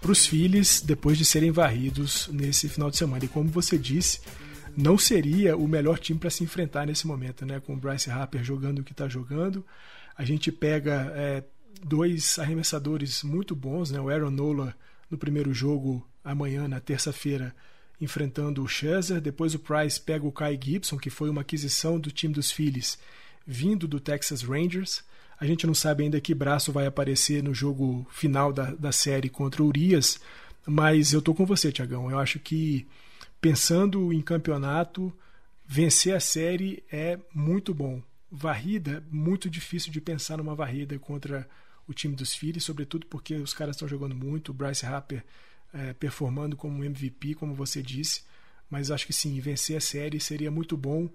para os Phillies depois de serem varridos nesse final de semana. E como você disse, não seria o melhor time para se enfrentar nesse momento, né? Com o Bryce Harper jogando o que está jogando. A gente pega é, dois arremessadores muito bons, né? O Aaron Nola no primeiro jogo amanhã, na terça-feira, enfrentando o Scherzer. Depois o Price pega o Kai Gibson, que foi uma aquisição do time dos Phillies, vindo do Texas Rangers. A gente não sabe ainda que braço vai aparecer no jogo final da, da série contra o Urias, mas eu tô com você, Tiagão. Eu acho que pensando em campeonato, vencer a série é muito bom. Varrida, muito difícil de pensar numa varrida contra o time dos Phillies, sobretudo porque os caras estão jogando muito. O Bryce Harper é, performando como MVP, como você disse. Mas acho que sim, vencer a série seria muito bom.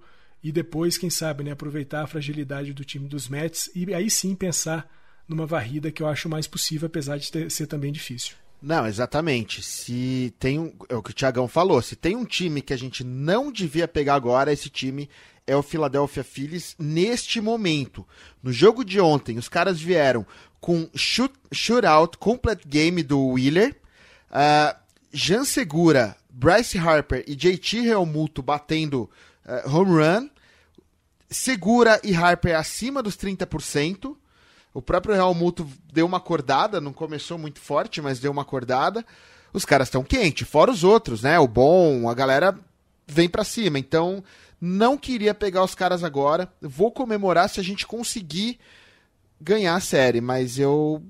E depois, quem sabe, né, aproveitar a fragilidade do time dos Mets e aí sim pensar numa varrida que eu acho mais possível, apesar de ter, ser também difícil. Não, exatamente. Se tem um, é o que o Thiagão falou, se tem um time que a gente não devia pegar agora, esse time é o Philadelphia Phillies neste momento. No jogo de ontem, os caras vieram com shoot, shootout, complete game do Wheeler, Uh, Segura, Bryce Harper e JT Realmuto batendo uh, home run. Segura e Harper acima dos 30%. O próprio Realmuto deu uma acordada, não começou muito forte, mas deu uma acordada. Os caras estão quentes, fora os outros, né? O bom, a galera vem para cima. Então, não queria pegar os caras agora. Vou comemorar se a gente conseguir ganhar a série, mas eu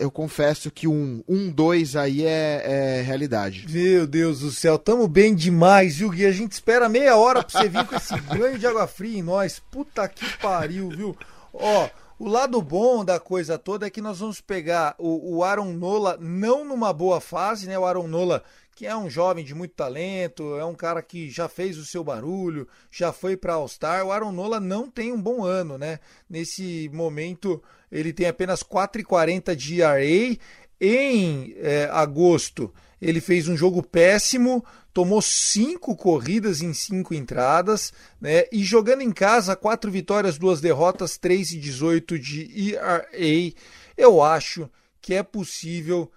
eu confesso que um 1-2 um, aí é, é, realidade. Meu Deus do céu, tamo bem demais, viu, Gui? A gente espera meia hora pra você vir com esse banho de água fria em nós. Puta que pariu, viu? Ó, o lado bom da coisa toda é que nós vamos pegar o, o Aaron Nola não numa boa fase, né? O Aaron Nola que é um jovem de muito talento, é um cara que já fez o seu barulho, já foi para All-Star. O Aaron Nola não tem um bom ano, né? Nesse momento, ele tem apenas 4,40 de ERA. Em é, agosto, ele fez um jogo péssimo, tomou cinco corridas em cinco entradas, né? E jogando em casa, quatro vitórias, duas derrotas, 3 e 18 de ERA. Eu acho que é possível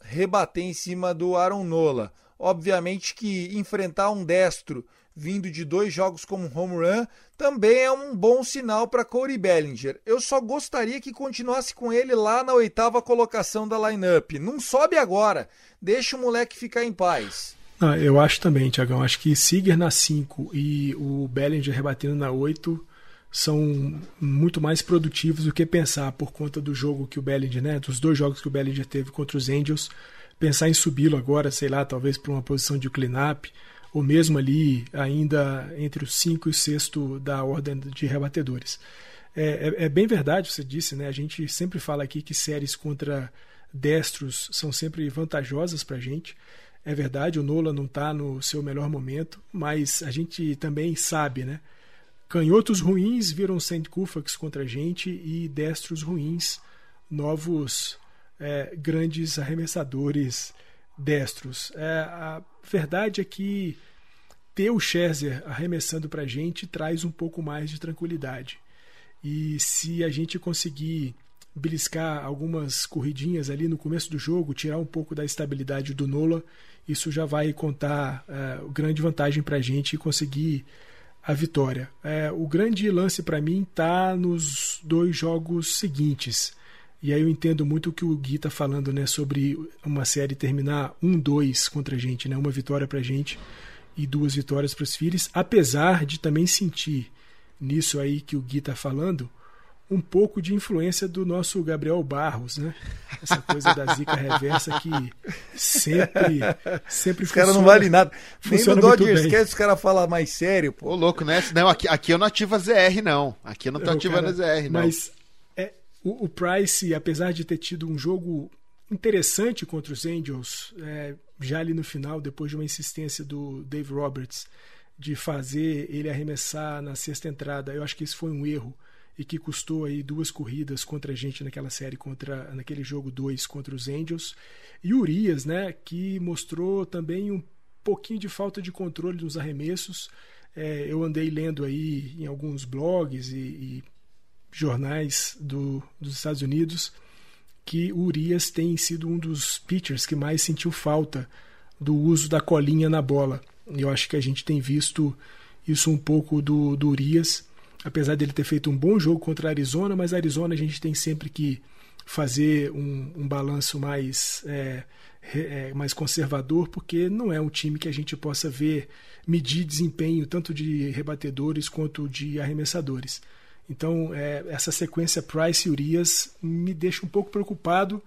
rebater em cima do Aaron Nola. Obviamente que enfrentar um destro vindo de dois jogos como home run também é um bom sinal para Corey Bellinger. Eu só gostaria que continuasse com ele lá na oitava colocação da lineup. Não sobe agora, deixa o moleque ficar em paz. Ah, eu acho também, Tiagão. Acho que Seager na 5 e o Bellinger rebatendo na 8 são muito mais produtivos do que pensar por conta do jogo que o Bellinger, né, dos dois jogos que o Bellinger teve contra os Angels, pensar em subi-lo agora, sei lá, talvez para uma posição de clean-up, ou mesmo ali ainda entre o 5 e o sexto da ordem de rebatedores. É, é, é, bem verdade, você disse, né? A gente sempre fala aqui que séries contra destros são sempre vantajosas para a gente. É verdade, o Nola não está no seu melhor momento, mas a gente também sabe, né? Canhotos ruins viram St. Kufax contra a gente e destros ruins, novos é, grandes arremessadores destros. É, a verdade é que ter o Scherzer arremessando para a gente traz um pouco mais de tranquilidade. E se a gente conseguir beliscar algumas corridinhas ali no começo do jogo, tirar um pouco da estabilidade do Nola, isso já vai contar é, grande vantagem para a gente conseguir a vitória. É, o grande lance para mim está nos dois jogos seguintes. E aí eu entendo muito o que o Gui está falando, né, sobre uma série terminar 1-2 contra a gente, né, uma vitória para a gente e duas vitórias para os Phillies, apesar de também sentir nisso aí que o Gui está falando um pouco de influência do nosso Gabriel Barros, né? Essa coisa da zica reversa que sempre, sempre Os caras não vale nada. Nem no Dodgers Cast os caras falam mais sério, pô. Ô, louco, né? Não, aqui, aqui eu não ativo a ZR, não. Aqui eu não tô é, ativando cara, a ZR, não. Mas o, o Price, apesar de ter tido um jogo interessante contra os Angels, é, já ali no final, depois de uma insistência do Dave Roberts de fazer ele arremessar na sexta entrada. Eu acho que isso foi um erro e que custou aí duas corridas contra a gente naquela série contra naquele jogo 2 contra os Angels. E Urias, né, que mostrou também um pouquinho de falta de controle nos arremessos. É, eu andei lendo aí em alguns blogs e, e jornais do, dos Estados Unidos que o Urias tem sido um dos pitchers que mais sentiu falta do uso da colinha na bola. Eu acho que a gente tem visto isso um pouco do, do Urias, apesar dele ter feito um bom jogo contra a Arizona, mas a Arizona a gente tem sempre que fazer um, um balanço mais, é, é, mais conservador, porque não é um time que a gente possa ver medir desempenho tanto de rebatedores quanto de arremessadores. Então, é, essa sequência Price e Urias me deixa um pouco preocupado,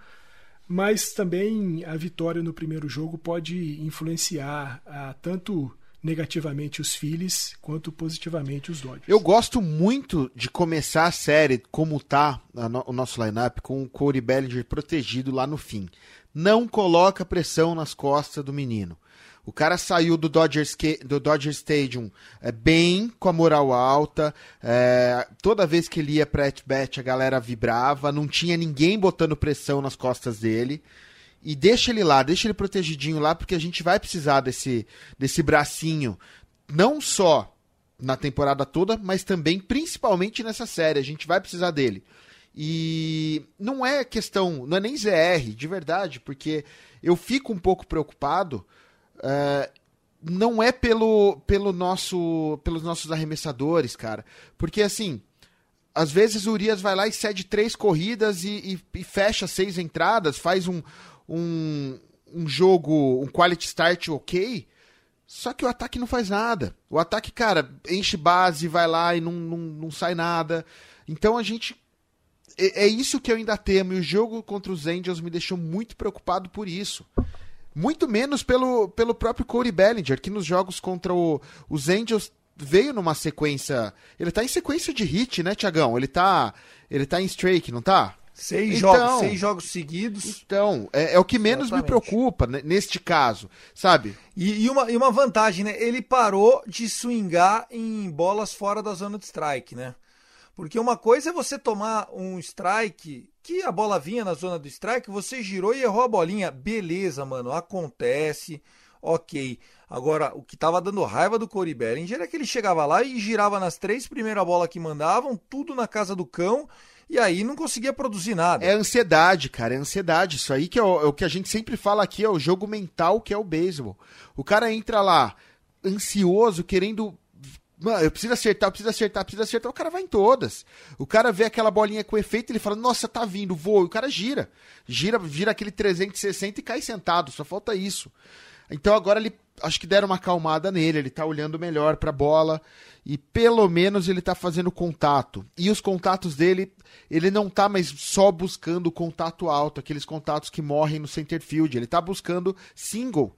mas também a vitória no primeiro jogo pode influenciar a, tanto negativamente os Phillies quanto positivamente os Dodgers. Eu gosto muito de começar a série como tá no, o nosso lineup com o Corey Bellinger protegido lá no fim. Não coloca pressão nas costas do menino. O cara saiu do Dodger, do Dodger Stadium é, bem, com a moral alta. É, toda vez que ele ia pra at-bat, a galera vibrava. Não tinha ninguém botando pressão nas costas dele. E deixa ele lá, deixa ele protegidinho lá, porque a gente vai precisar desse, desse bracinho. Não só na temporada toda, mas também, principalmente nessa série. A gente vai precisar dele. E não é questão, não é nem ZR, de verdade, porque eu fico um pouco preocupado Uh, não é pelo, pelo nosso, pelos nossos arremessadores, cara. Porque assim, às vezes o Urias vai lá e cede três corridas e, e, e fecha seis entradas, faz um, um, um jogo, um quality start ok. Só que o ataque não faz nada. O ataque, cara, enche base, vai lá e não, não, não sai nada. Então a gente. É, é isso que eu ainda temo. E o jogo contra os Angels me deixou muito preocupado por isso. Muito menos pelo, pelo próprio Corey Bellinger, que nos jogos contra o, os Angels veio numa sequência. Ele tá em sequência de hit, né, Tiagão? Ele tá. Ele tá em strike, não tá? Seis, então, jogos, seis jogos seguidos. Então, é, é o que menos Exatamente. me preocupa neste caso, sabe? E, e, uma, e uma vantagem, né? Ele parou de swingar em bolas fora da zona de strike, né? Porque uma coisa é você tomar um strike que a bola vinha na zona do strike, você girou e errou a bolinha. Beleza, mano, acontece. Ok. Agora, o que tava dando raiva do Corey Bellinger é que ele chegava lá e girava nas três primeiras bolas que mandavam, tudo na casa do cão, e aí não conseguia produzir nada. É ansiedade, cara, é ansiedade. Isso aí que é o, é o que a gente sempre fala aqui, é o jogo mental que é o beisebol. O cara entra lá ansioso, querendo Eu preciso acertar, eu preciso acertar, eu preciso acertar. O cara vai em todas. O cara vê aquela bolinha com efeito, ele fala, nossa, tá vindo, vou. E o cara gira. Gira, vira aquele 360 e cai sentado. Só falta isso. Então agora ele, acho que deram uma acalmada nele. Ele tá olhando melhor pra bola. E pelo menos ele tá fazendo contato. E os contatos dele, ele não tá mais só buscando contato alto, aqueles contatos que morrem no center field. Ele tá buscando single.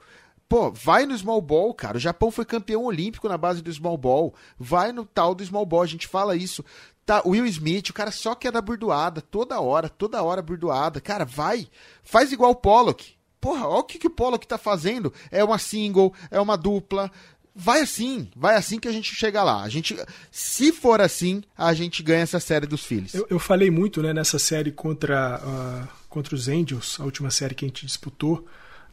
Pô, vai no small ball, cara. O Japão foi campeão olímpico na base do small ball. Vai no tal do small ball. A gente fala isso. Tá, Will Smith, o cara só quer dar burdoada toda hora, toda hora burdoada. Cara, vai. Faz igual o Pollock. Porra, olha o que, que o Pollock tá fazendo. É uma single, é uma dupla. Vai assim, vai assim que a gente chega lá. A gente, se for assim, a gente ganha essa série dos filhos. Eu, eu falei muito, né, nessa série contra, uh, contra os Angels, a última série que a gente disputou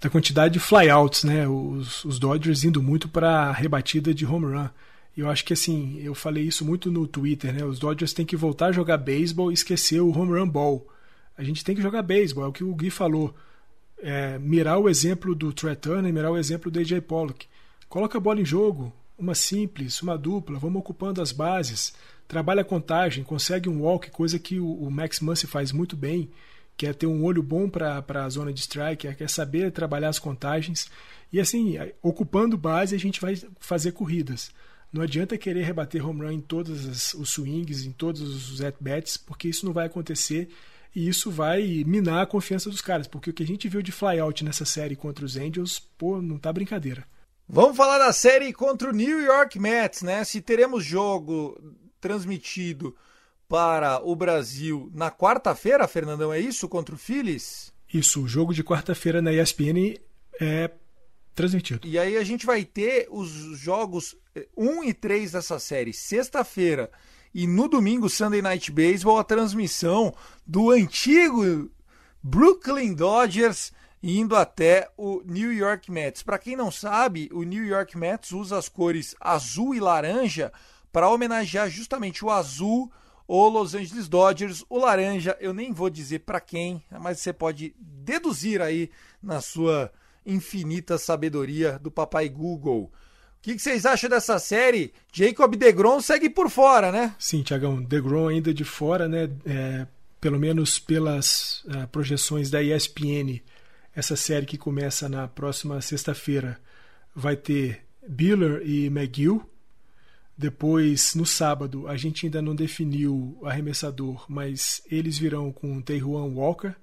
da quantidade de flyouts, né? Os, os Dodgers indo muito para a rebatida de home run. Eu acho que assim, eu falei isso muito no Twitter, né? Os Dodgers têm que voltar a jogar beisebol e esquecer o home run ball. A gente tem que jogar beisebol, é o que o Gui falou. É, mirar o exemplo do Trey Turner, mirar o exemplo do AJ Pollock. Coloca a bola em jogo, uma simples, uma dupla, vamos ocupando as bases, trabalha a contagem, consegue um walk, coisa que o, o Max Muncy faz muito bem quer ter um olho bom para a zona de strike, quer saber trabalhar as contagens. E assim, ocupando base, a gente vai fazer corridas. Não adianta querer rebater home run em todos os swings, em todos os at-bats, porque isso não vai acontecer e isso vai minar a confiança dos caras, porque o que a gente viu de flyout nessa série contra os Angels, pô, não tá brincadeira. Vamos falar da série contra o New York Mets, né? Se teremos jogo transmitido para o Brasil na quarta-feira, Fernandão, é isso? Contra o Phillies? Isso, o jogo de quarta-feira na ESPN é transmitido. E aí a gente vai ter os jogos 1 e 3 dessa série sexta-feira e no domingo Sunday Night Baseball a transmissão do antigo Brooklyn Dodgers indo até o New York Mets. Para quem não sabe, o New York Mets usa as cores azul e laranja para homenagear justamente o azul o Los Angeles Dodgers, o laranja, eu nem vou dizer para quem, mas você pode deduzir aí na sua infinita sabedoria do papai Google. O que, que vocês acham dessa série? Jacob DeGrom segue por fora, né? Sim, Tiagão, DeGrom ainda de fora, né? É, pelo menos pelas uh, projeções da ESPN, essa série que começa na próxima sexta-feira vai ter Biller e McGill. Depois, no sábado, a gente ainda não definiu o arremessador, mas eles virão com Teijuan Walker.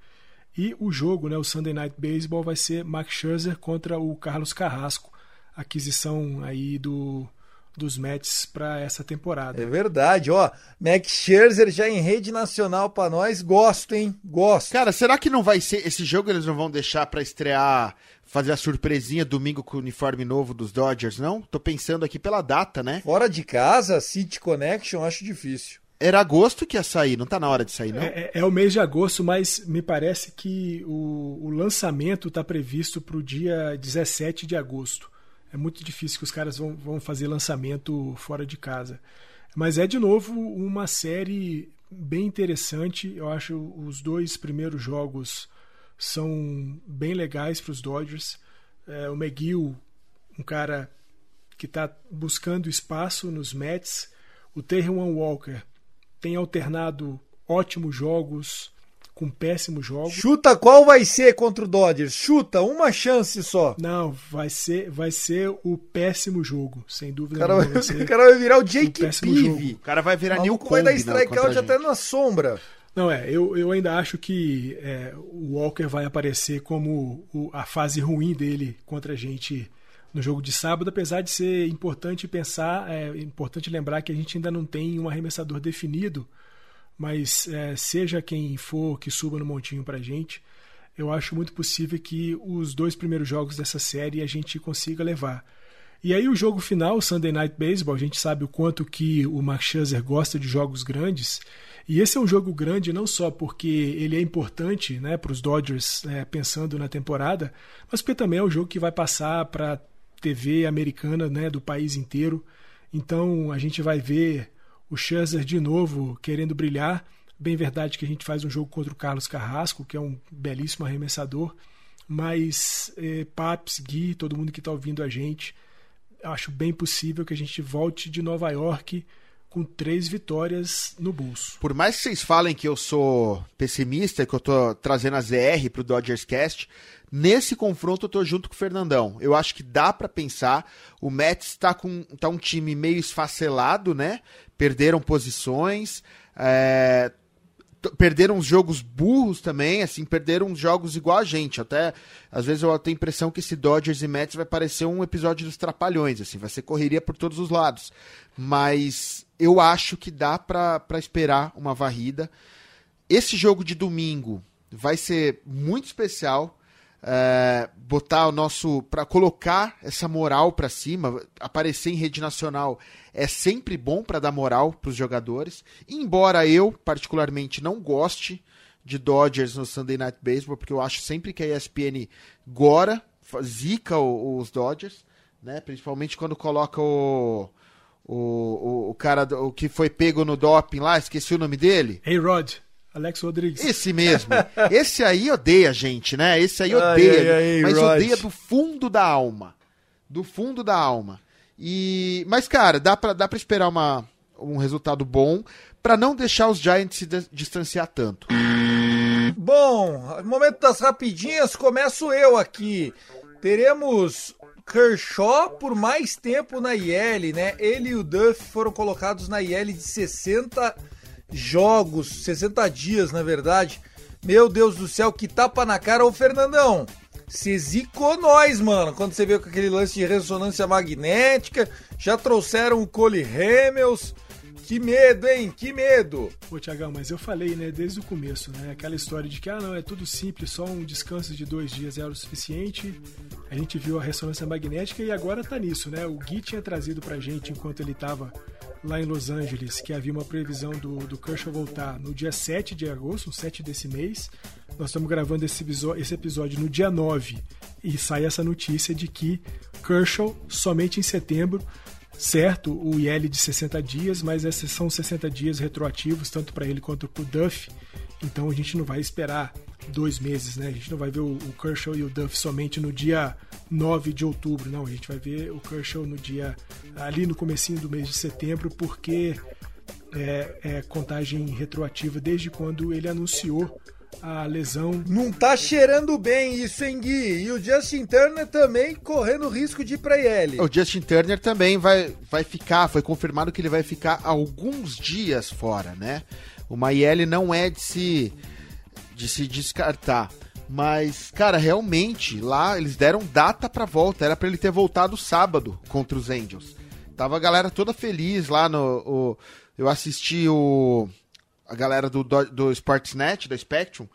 E o jogo, né, o Sunday Night Baseball, vai ser Max Scherzer contra o Carlos Carrasco, aquisição aí do, dos Mets para essa temporada. É verdade, ó. Max Scherzer já em rede nacional para nós, gosto, hein? Gosto. Cara, será que não vai ser esse jogo eles não vão deixar para estrear, fazer a surpresinha domingo com o uniforme novo dos Dodgers, não? Tô pensando aqui pela data, né? Fora de casa, City Connection, acho difícil. Era agosto que ia sair, não tá na hora de sair, não? É, é o mês de agosto, mas me parece que o, o lançamento está previsto para o dia 17 de agosto. É muito difícil que os caras vão, vão fazer lançamento fora de casa. Mas é, de novo, uma série bem interessante. Eu acho os dois primeiros jogos são bem legais para os Dodgers. É, o McGill, um cara que está buscando espaço nos Mets. O Terran Walker tem alternado ótimos jogos com péssimos jogos. Chuta qual vai ser contra o Dodgers? Chuta, uma chance só. Não, vai ser, vai ser o péssimo jogo, sem dúvida. O cara, vai, o cara vai virar o Jake Pive. O cara vai virar New Combi, vai dar strikeout até na sombra. Não, é, eu, eu ainda acho que é, o Walker vai aparecer como o, a fase ruim dele contra a gente no jogo de sábado, apesar de ser importante pensar, é importante lembrar que a gente ainda não tem um arremessador definido, mas é, seja quem for que suba no montinho para a gente, eu acho muito possível que os dois primeiros jogos dessa série a gente consiga levar. E aí o jogo final, Sunday Night Baseball, a gente sabe o quanto que o Max Scherzer gosta de jogos grandes, e esse é um jogo grande não só porque ele é importante né, para os Dodgers é, pensando na temporada, mas porque também é um jogo que vai passar para TV americana né, do país inteiro. Então a gente vai ver o Scherzer de novo querendo brilhar. Bem verdade que a gente faz um jogo contra o Carlos Carrasco, que é um belíssimo arremessador, mas eh, Paps, Gui, todo mundo que está ouvindo a gente, acho bem possível que a gente volte de Nova York com três vitórias no bolso. Por mais que vocês falem que eu sou pessimista, que eu tô trazendo a ZR pro Dodgers Cast, nesse confronto eu tô junto com o Fernandão. Eu acho que dá para pensar. O Mets tá com tá um time meio esfacelado, né? Perderam posições, é, perderam uns jogos burros também, assim, perderam uns jogos igual a gente. Até, às vezes eu tenho a impressão que esse Dodgers e Mets vai parecer um episódio dos Trapalhões, assim, vai ser correria por todos os lados. Mas eu acho que dá para esperar uma varrida. Esse jogo de domingo vai ser muito especial. É, botar o nosso para colocar essa moral para cima, aparecer em rede nacional é sempre bom para dar moral para os jogadores. Embora eu particularmente não goste de Dodgers no Sunday Night Baseball, porque eu acho sempre que a ESPN gora, zica os Dodgers, né? Principalmente quando coloca o o, o, o cara o que foi pego no doping lá, esqueci o nome dele. Hey Rod. Alex Rodrigues. Esse mesmo. Esse aí odeia a gente, né? Esse aí odeia. Ai, ai, ai, mas Rod. odeia do fundo da alma. Do fundo da alma. E, mas, cara, dá pra, dá pra esperar uma, um resultado bom para não deixar os Giants se distanciar tanto. Bom, momento das rapidinhas, começo eu aqui. Teremos Kershaw por mais tempo na IL, né? Ele e o Duff foram colocados na IL de 60 jogos, 60 dias, na verdade. Meu Deus do céu, que tapa na cara, ô Fernandão. Você zicou nós, mano, quando você veio com aquele lance de ressonância magnética. Já trouxeram o Cole Hamels. Que medo, hein? Que medo! Pô, Tiagão, mas eu falei, né, desde o começo, né? Aquela história de que, ah, não, é tudo simples, só um descanso de dois dias era o suficiente. A gente viu a ressonância magnética e agora tá nisso, né? O Gui tinha trazido pra gente, enquanto ele tava lá em Los Angeles, que havia uma previsão do, do Kershaw voltar no dia 7 de agosto, 7 desse mês. Nós estamos gravando esse episódio, esse episódio no dia 9 e sai essa notícia de que Kershaw somente em setembro certo o IL de 60 dias, mas esses são 60 dias retroativos, tanto para ele quanto para o Duff. Então a gente não vai esperar dois meses, né? A gente não vai ver o, o, Kershaw e o Duff somente no dia 9 de outubro, não. A gente vai ver o Kershaw no dia ali no comecinho do mês de setembro, porque é, é contagem retroativa desde quando ele anunciou a lesão. Não tá cheirando bem isso, hein, Gui? E o Justin Turner também correndo risco de ir pra IL. O Justin Turner também vai, vai ficar, foi confirmado que ele vai ficar alguns dias fora, né? O IL não é de se, de se descartar. Mas, cara, realmente, lá eles deram data pra volta. Era para ele ter voltado sábado contra os Angels. Tava a galera toda feliz lá no. O, eu assisti o a galera do, do, do Sportsnet, da Spectrum,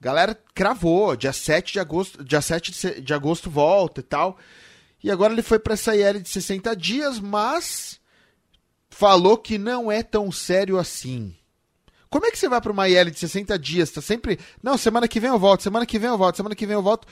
galera cravou, dia 7 de agosto, dia 7 de agosto volta e tal. E agora ele foi para essa IL de 60 dias, mas falou que não é tão sério assim. Como é que você vai para uma IL de 60 dias? Tá sempre, não, semana que vem eu volto, semana que vem eu volto, semana que vem eu volto.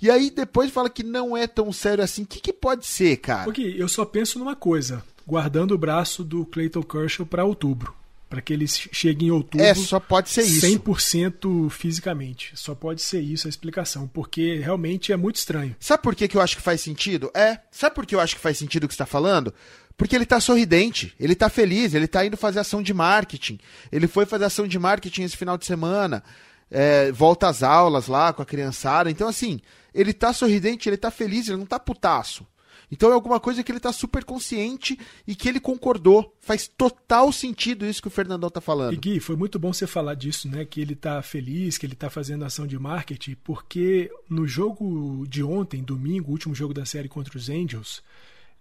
E aí depois fala que não é tão sério assim. O que, que pode ser, cara? Porque eu só penso numa coisa, guardando o braço do Clayton Kershaw para outubro para que ele chegue em outubro. É, só pode ser isso. 100% fisicamente. Só pode ser isso a explicação, porque realmente é muito estranho. Sabe por que, que eu acho que faz sentido? É, sabe por que eu acho que faz sentido o que você está falando? Porque ele tá sorridente, ele tá feliz, ele tá indo fazer ação de marketing. Ele foi fazer ação de marketing esse final de semana, é, volta às aulas lá com a criançada. Então, assim, ele tá sorridente, ele tá feliz, ele não tá putaço. Então é alguma coisa que ele está super consciente e que ele concordou. Faz total sentido isso que o Fernandão está falando. E Gui, foi muito bom você falar disso, né? Que ele está feliz, que ele está fazendo ação de marketing, porque no jogo de ontem, domingo, último jogo da série contra os Angels,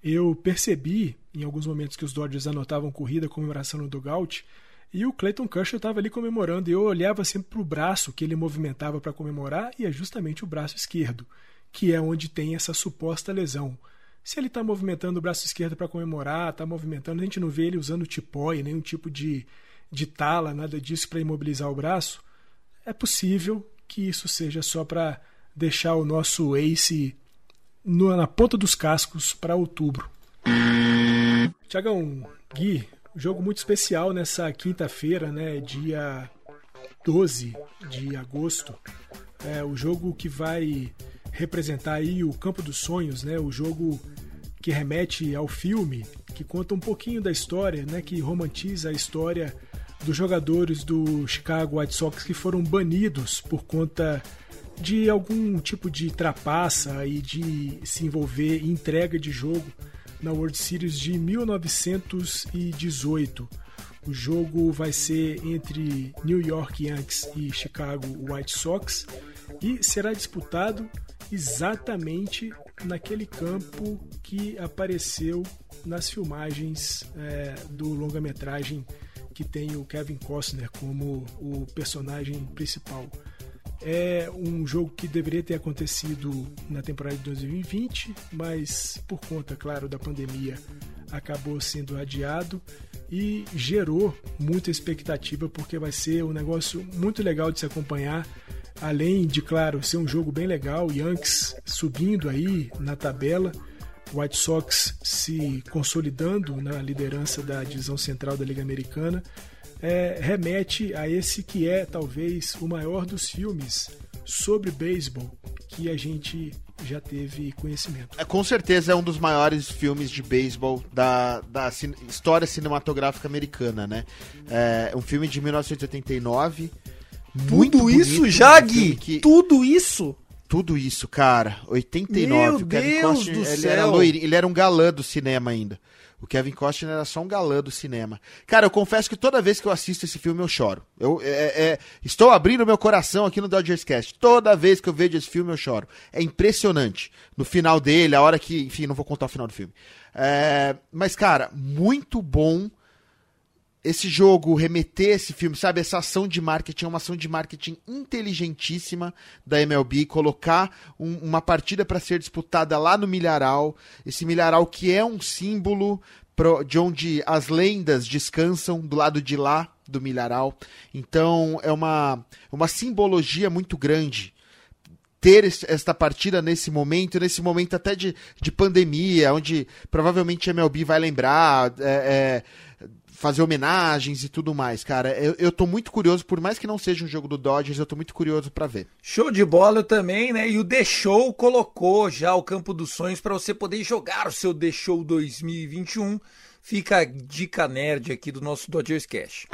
eu percebi em alguns momentos que os Dodgers anotavam corrida, comemoração no dugout, e o Clayton Kershaw estava ali comemorando. E eu olhava sempre para o braço que ele movimentava para comemorar, e é justamente o braço esquerdo, que é onde tem essa suposta lesão. Se ele está movimentando o braço esquerdo para comemorar, está movimentando, a gente não vê ele usando tipói, nenhum tipo de, de tala, nada disso para imobilizar o braço, é possível que isso seja só para deixar o nosso ace no, na ponta dos cascos para outubro. Tiagão, Gui, jogo muito especial nessa quinta-feira, né, dia 12 de agosto. É o jogo que vai representar aí o campo dos sonhos, né? O jogo que remete ao filme, que conta um pouquinho da história, né? Que romantiza a história dos jogadores do Chicago White Sox que foram banidos por conta de algum tipo de trapaça e de se envolver em entrega de jogo na World Series de 1918. O jogo vai ser entre New York Yankees e Chicago White Sox e será disputado exatamente naquele campo que apareceu nas filmagens é, do longa-metragem que tem o Kevin Costner como o personagem principal. É um jogo que deveria ter acontecido na temporada de 2020, mas por conta, claro, da pandemia, acabou sendo adiado e gerou muita expectativa porque vai ser um negócio muito legal de se acompanhar Além de, claro, ser um jogo bem legal, Yankees subindo aí na tabela, White Sox se consolidando na liderança da divisão central da Liga Americana, é, remete a esse que é talvez o maior dos filmes sobre beisebol que a gente já teve conhecimento. É, com certeza é um dos maiores filmes de beisebol da, da cin história cinematográfica americana, né? É um filme de 1989 muito Tudo isso, Jag? Que... Tudo isso? Tudo isso, cara. 89. Meu o Kevin Deus Costner, do ele céu. Era loirinho, ele era um galã do cinema ainda. O Kevin Costner era só um galã do cinema. Cara, eu confesso que toda vez que eu assisto esse filme eu choro. Eu é, é, estou abrindo meu coração aqui no Dodgers Cast. Toda vez que eu vejo esse filme eu choro. É impressionante. No final dele, a hora que. Enfim, não vou contar o final do filme. É, mas, cara, muito bom esse jogo remeter esse filme, sabe? Essa ação de marketing é uma ação de marketing inteligentíssima da MLB. Colocar um, uma partida para ser disputada lá no Milharal. Esse Milharal que é um símbolo pro, de onde as lendas descansam, do lado de lá do Milharal. Então é uma, uma simbologia muito grande ter esta partida nesse momento, nesse momento até de, de pandemia, onde provavelmente a MLB vai lembrar, é, é, fazer homenagens e tudo mais, cara. Eu, eu tô muito curioso, por mais que não seja um jogo do Dodgers, eu tô muito curioso para ver. Show de bola também, né? E o The Show colocou já o campo dos sonhos para você poder jogar o seu The Show 2021. Fica a dica nerd aqui do nosso Dodgers Cash.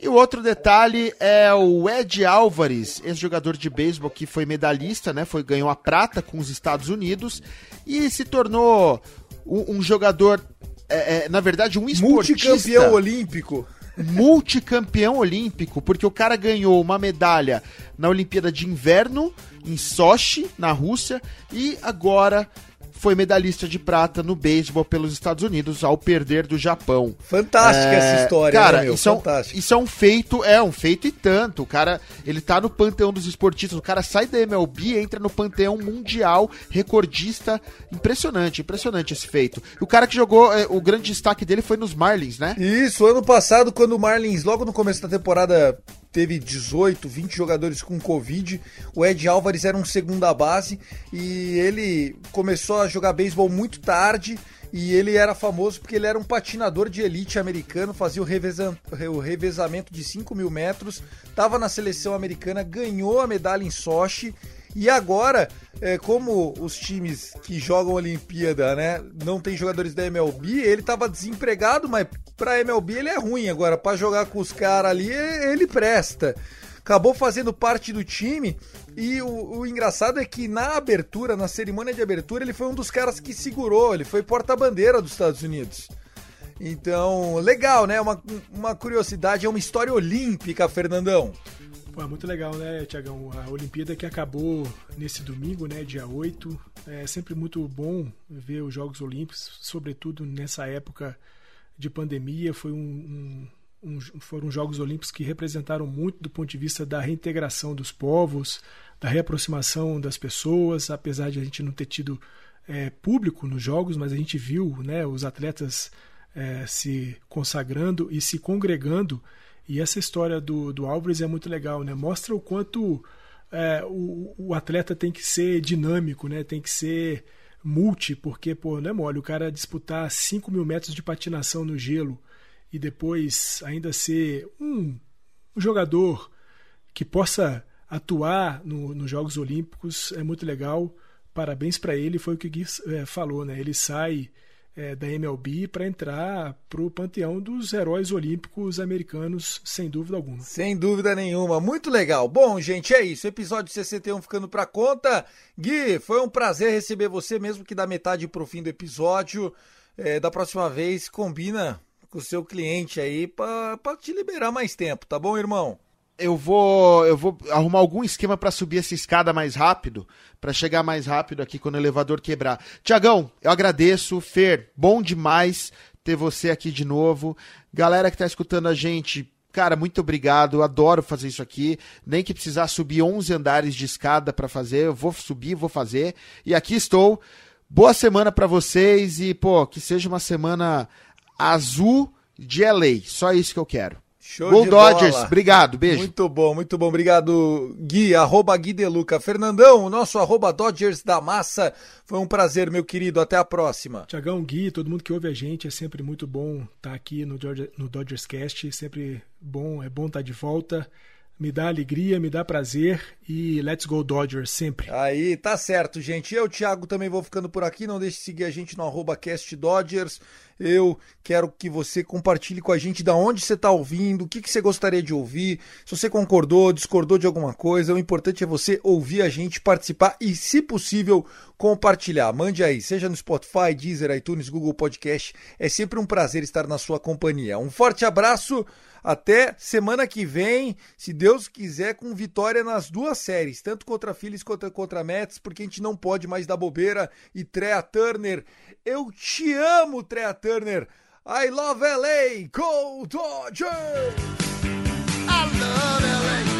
E o outro detalhe é o Ed Álvares, ex-jogador de beisebol que foi medalhista, né? Foi ganhou a prata com os Estados Unidos e se tornou um, um jogador, é, é, na verdade, um esportista. Multicampeão olímpico. Multicampeão olímpico, porque o cara ganhou uma medalha na Olimpíada de Inverno em Sochi, na Rússia, e agora foi medalhista de prata no beisebol pelos Estados Unidos ao perder do Japão. Fantástica é... essa história, cara, né, meu? Isso, é um, isso é um feito, é um feito e tanto. O cara, ele tá no panteão dos esportistas, o cara sai da MLB, entra no panteão mundial, recordista, impressionante, impressionante esse feito. O cara que jogou, é, o grande destaque dele foi nos Marlins, né? Isso, ano passado, quando o Marlins, logo no começo da temporada, teve 18, 20 jogadores com Covid. O Ed Álvares era um segunda base e ele começou a jogar beisebol muito tarde. E ele era famoso porque ele era um patinador de elite americano, fazia o, reveza, o revezamento de 5 mil metros, estava na seleção americana, ganhou a medalha em Sochi e agora, é, como os times que jogam Olimpíada, né, não tem jogadores da MLB, ele estava desempregado, mas para MLB ele é ruim. Agora, para jogar com os caras ali, ele presta. Acabou fazendo parte do time e o, o, engraçado é que na abertura, na cerimônia de abertura, ele foi um dos caras que segurou, ele foi porta-bandeira dos Estados Unidos. Então, legal, né? Uma, uma curiosidade, é uma história olímpica, Fernandão. Pô, é muito legal, né, Tiagão? A Olimpíada que acabou nesse domingo, né, dia 8. É sempre muito bom ver os Jogos Olímpicos, sobretudo nessa época de pandemia. Foi um, um, um, foram Jogos Olímpicos que representaram muito do ponto de vista da reintegração dos povos, da reaproximação das pessoas, apesar de a gente não ter tido é, público nos Jogos, mas a gente viu né, os atletas é, se consagrando e se congregando e essa história do, do Álvares é muito legal, né? Mostra o quanto é, o, o atleta tem que ser dinâmico, né? Tem que ser multi, porque, pô, não é mole. O cara disputar 5 mil metros de patinação no gelo e depois ainda ser um, um jogador que possa atuar no, nos Jogos Olímpicos é muito legal. Parabéns para ele, foi o que o Gui é, falou, né? Ele sai é, da MLB para entrar para o panteão dos heróis olímpicos americanos, sem dúvida alguma. Sem dúvida nenhuma. Muito legal. Bom, gente, é isso. Episódio 61 ficando para conta. Gui, foi um prazer receber você, mesmo que da metade para o fim do episódio. É, da próxima vez, combina com o seu cliente aí para te liberar mais tempo, tá bom, irmão? Eu vou eu vou arrumar algum esquema para subir essa escada mais rápido, para chegar mais rápido aqui quando o elevador quebrar. Tiagão, eu agradeço, Fer, bom demais ter você aqui de novo. Galera que tá escutando a gente, cara, muito obrigado. Eu adoro fazer isso aqui. Nem que precisar subir 11 andares de escada para fazer, eu vou subir, vou fazer. E aqui estou. Boa semana para vocês e pô, que seja uma semana azul de LA. Só isso que eu quero. Show Gol de Dodgers, bola. obrigado, beijo. Muito bom, muito bom, obrigado Gui, arroba Gui Deluca. Fernandão, nosso arroba Dodgers da Massa, foi um prazer, meu querido, até a próxima. Tiagão, Gui, todo mundo que ouve a gente, é sempre muito bom estar tá aqui no, Dodgers, no Dodgers Cast, sempre bom, é bom estar tá de volta me dá alegria, me dá prazer e let's go Dodgers sempre. Aí, tá certo, gente. Eu, Thiago, também vou ficando por aqui. Não deixe de seguir a gente no arroba cast Dodgers. Eu quero que você compartilhe com a gente da onde você está ouvindo, o que, que você gostaria de ouvir, se você concordou, discordou de alguma coisa. O importante é você ouvir a gente, participar e, se possível, compartilhar. Mande aí, seja no Spotify, Deezer, iTunes, Google Podcast. É sempre um prazer estar na sua companhia. Um forte abraço. Até semana que vem, se Deus quiser, com vitória nas duas séries, tanto contra Phillies quanto contra Mets, porque a gente não pode mais dar bobeira. E Trea Turner, eu te amo, Trea Turner. I love LA, go Dodgers! I love LA.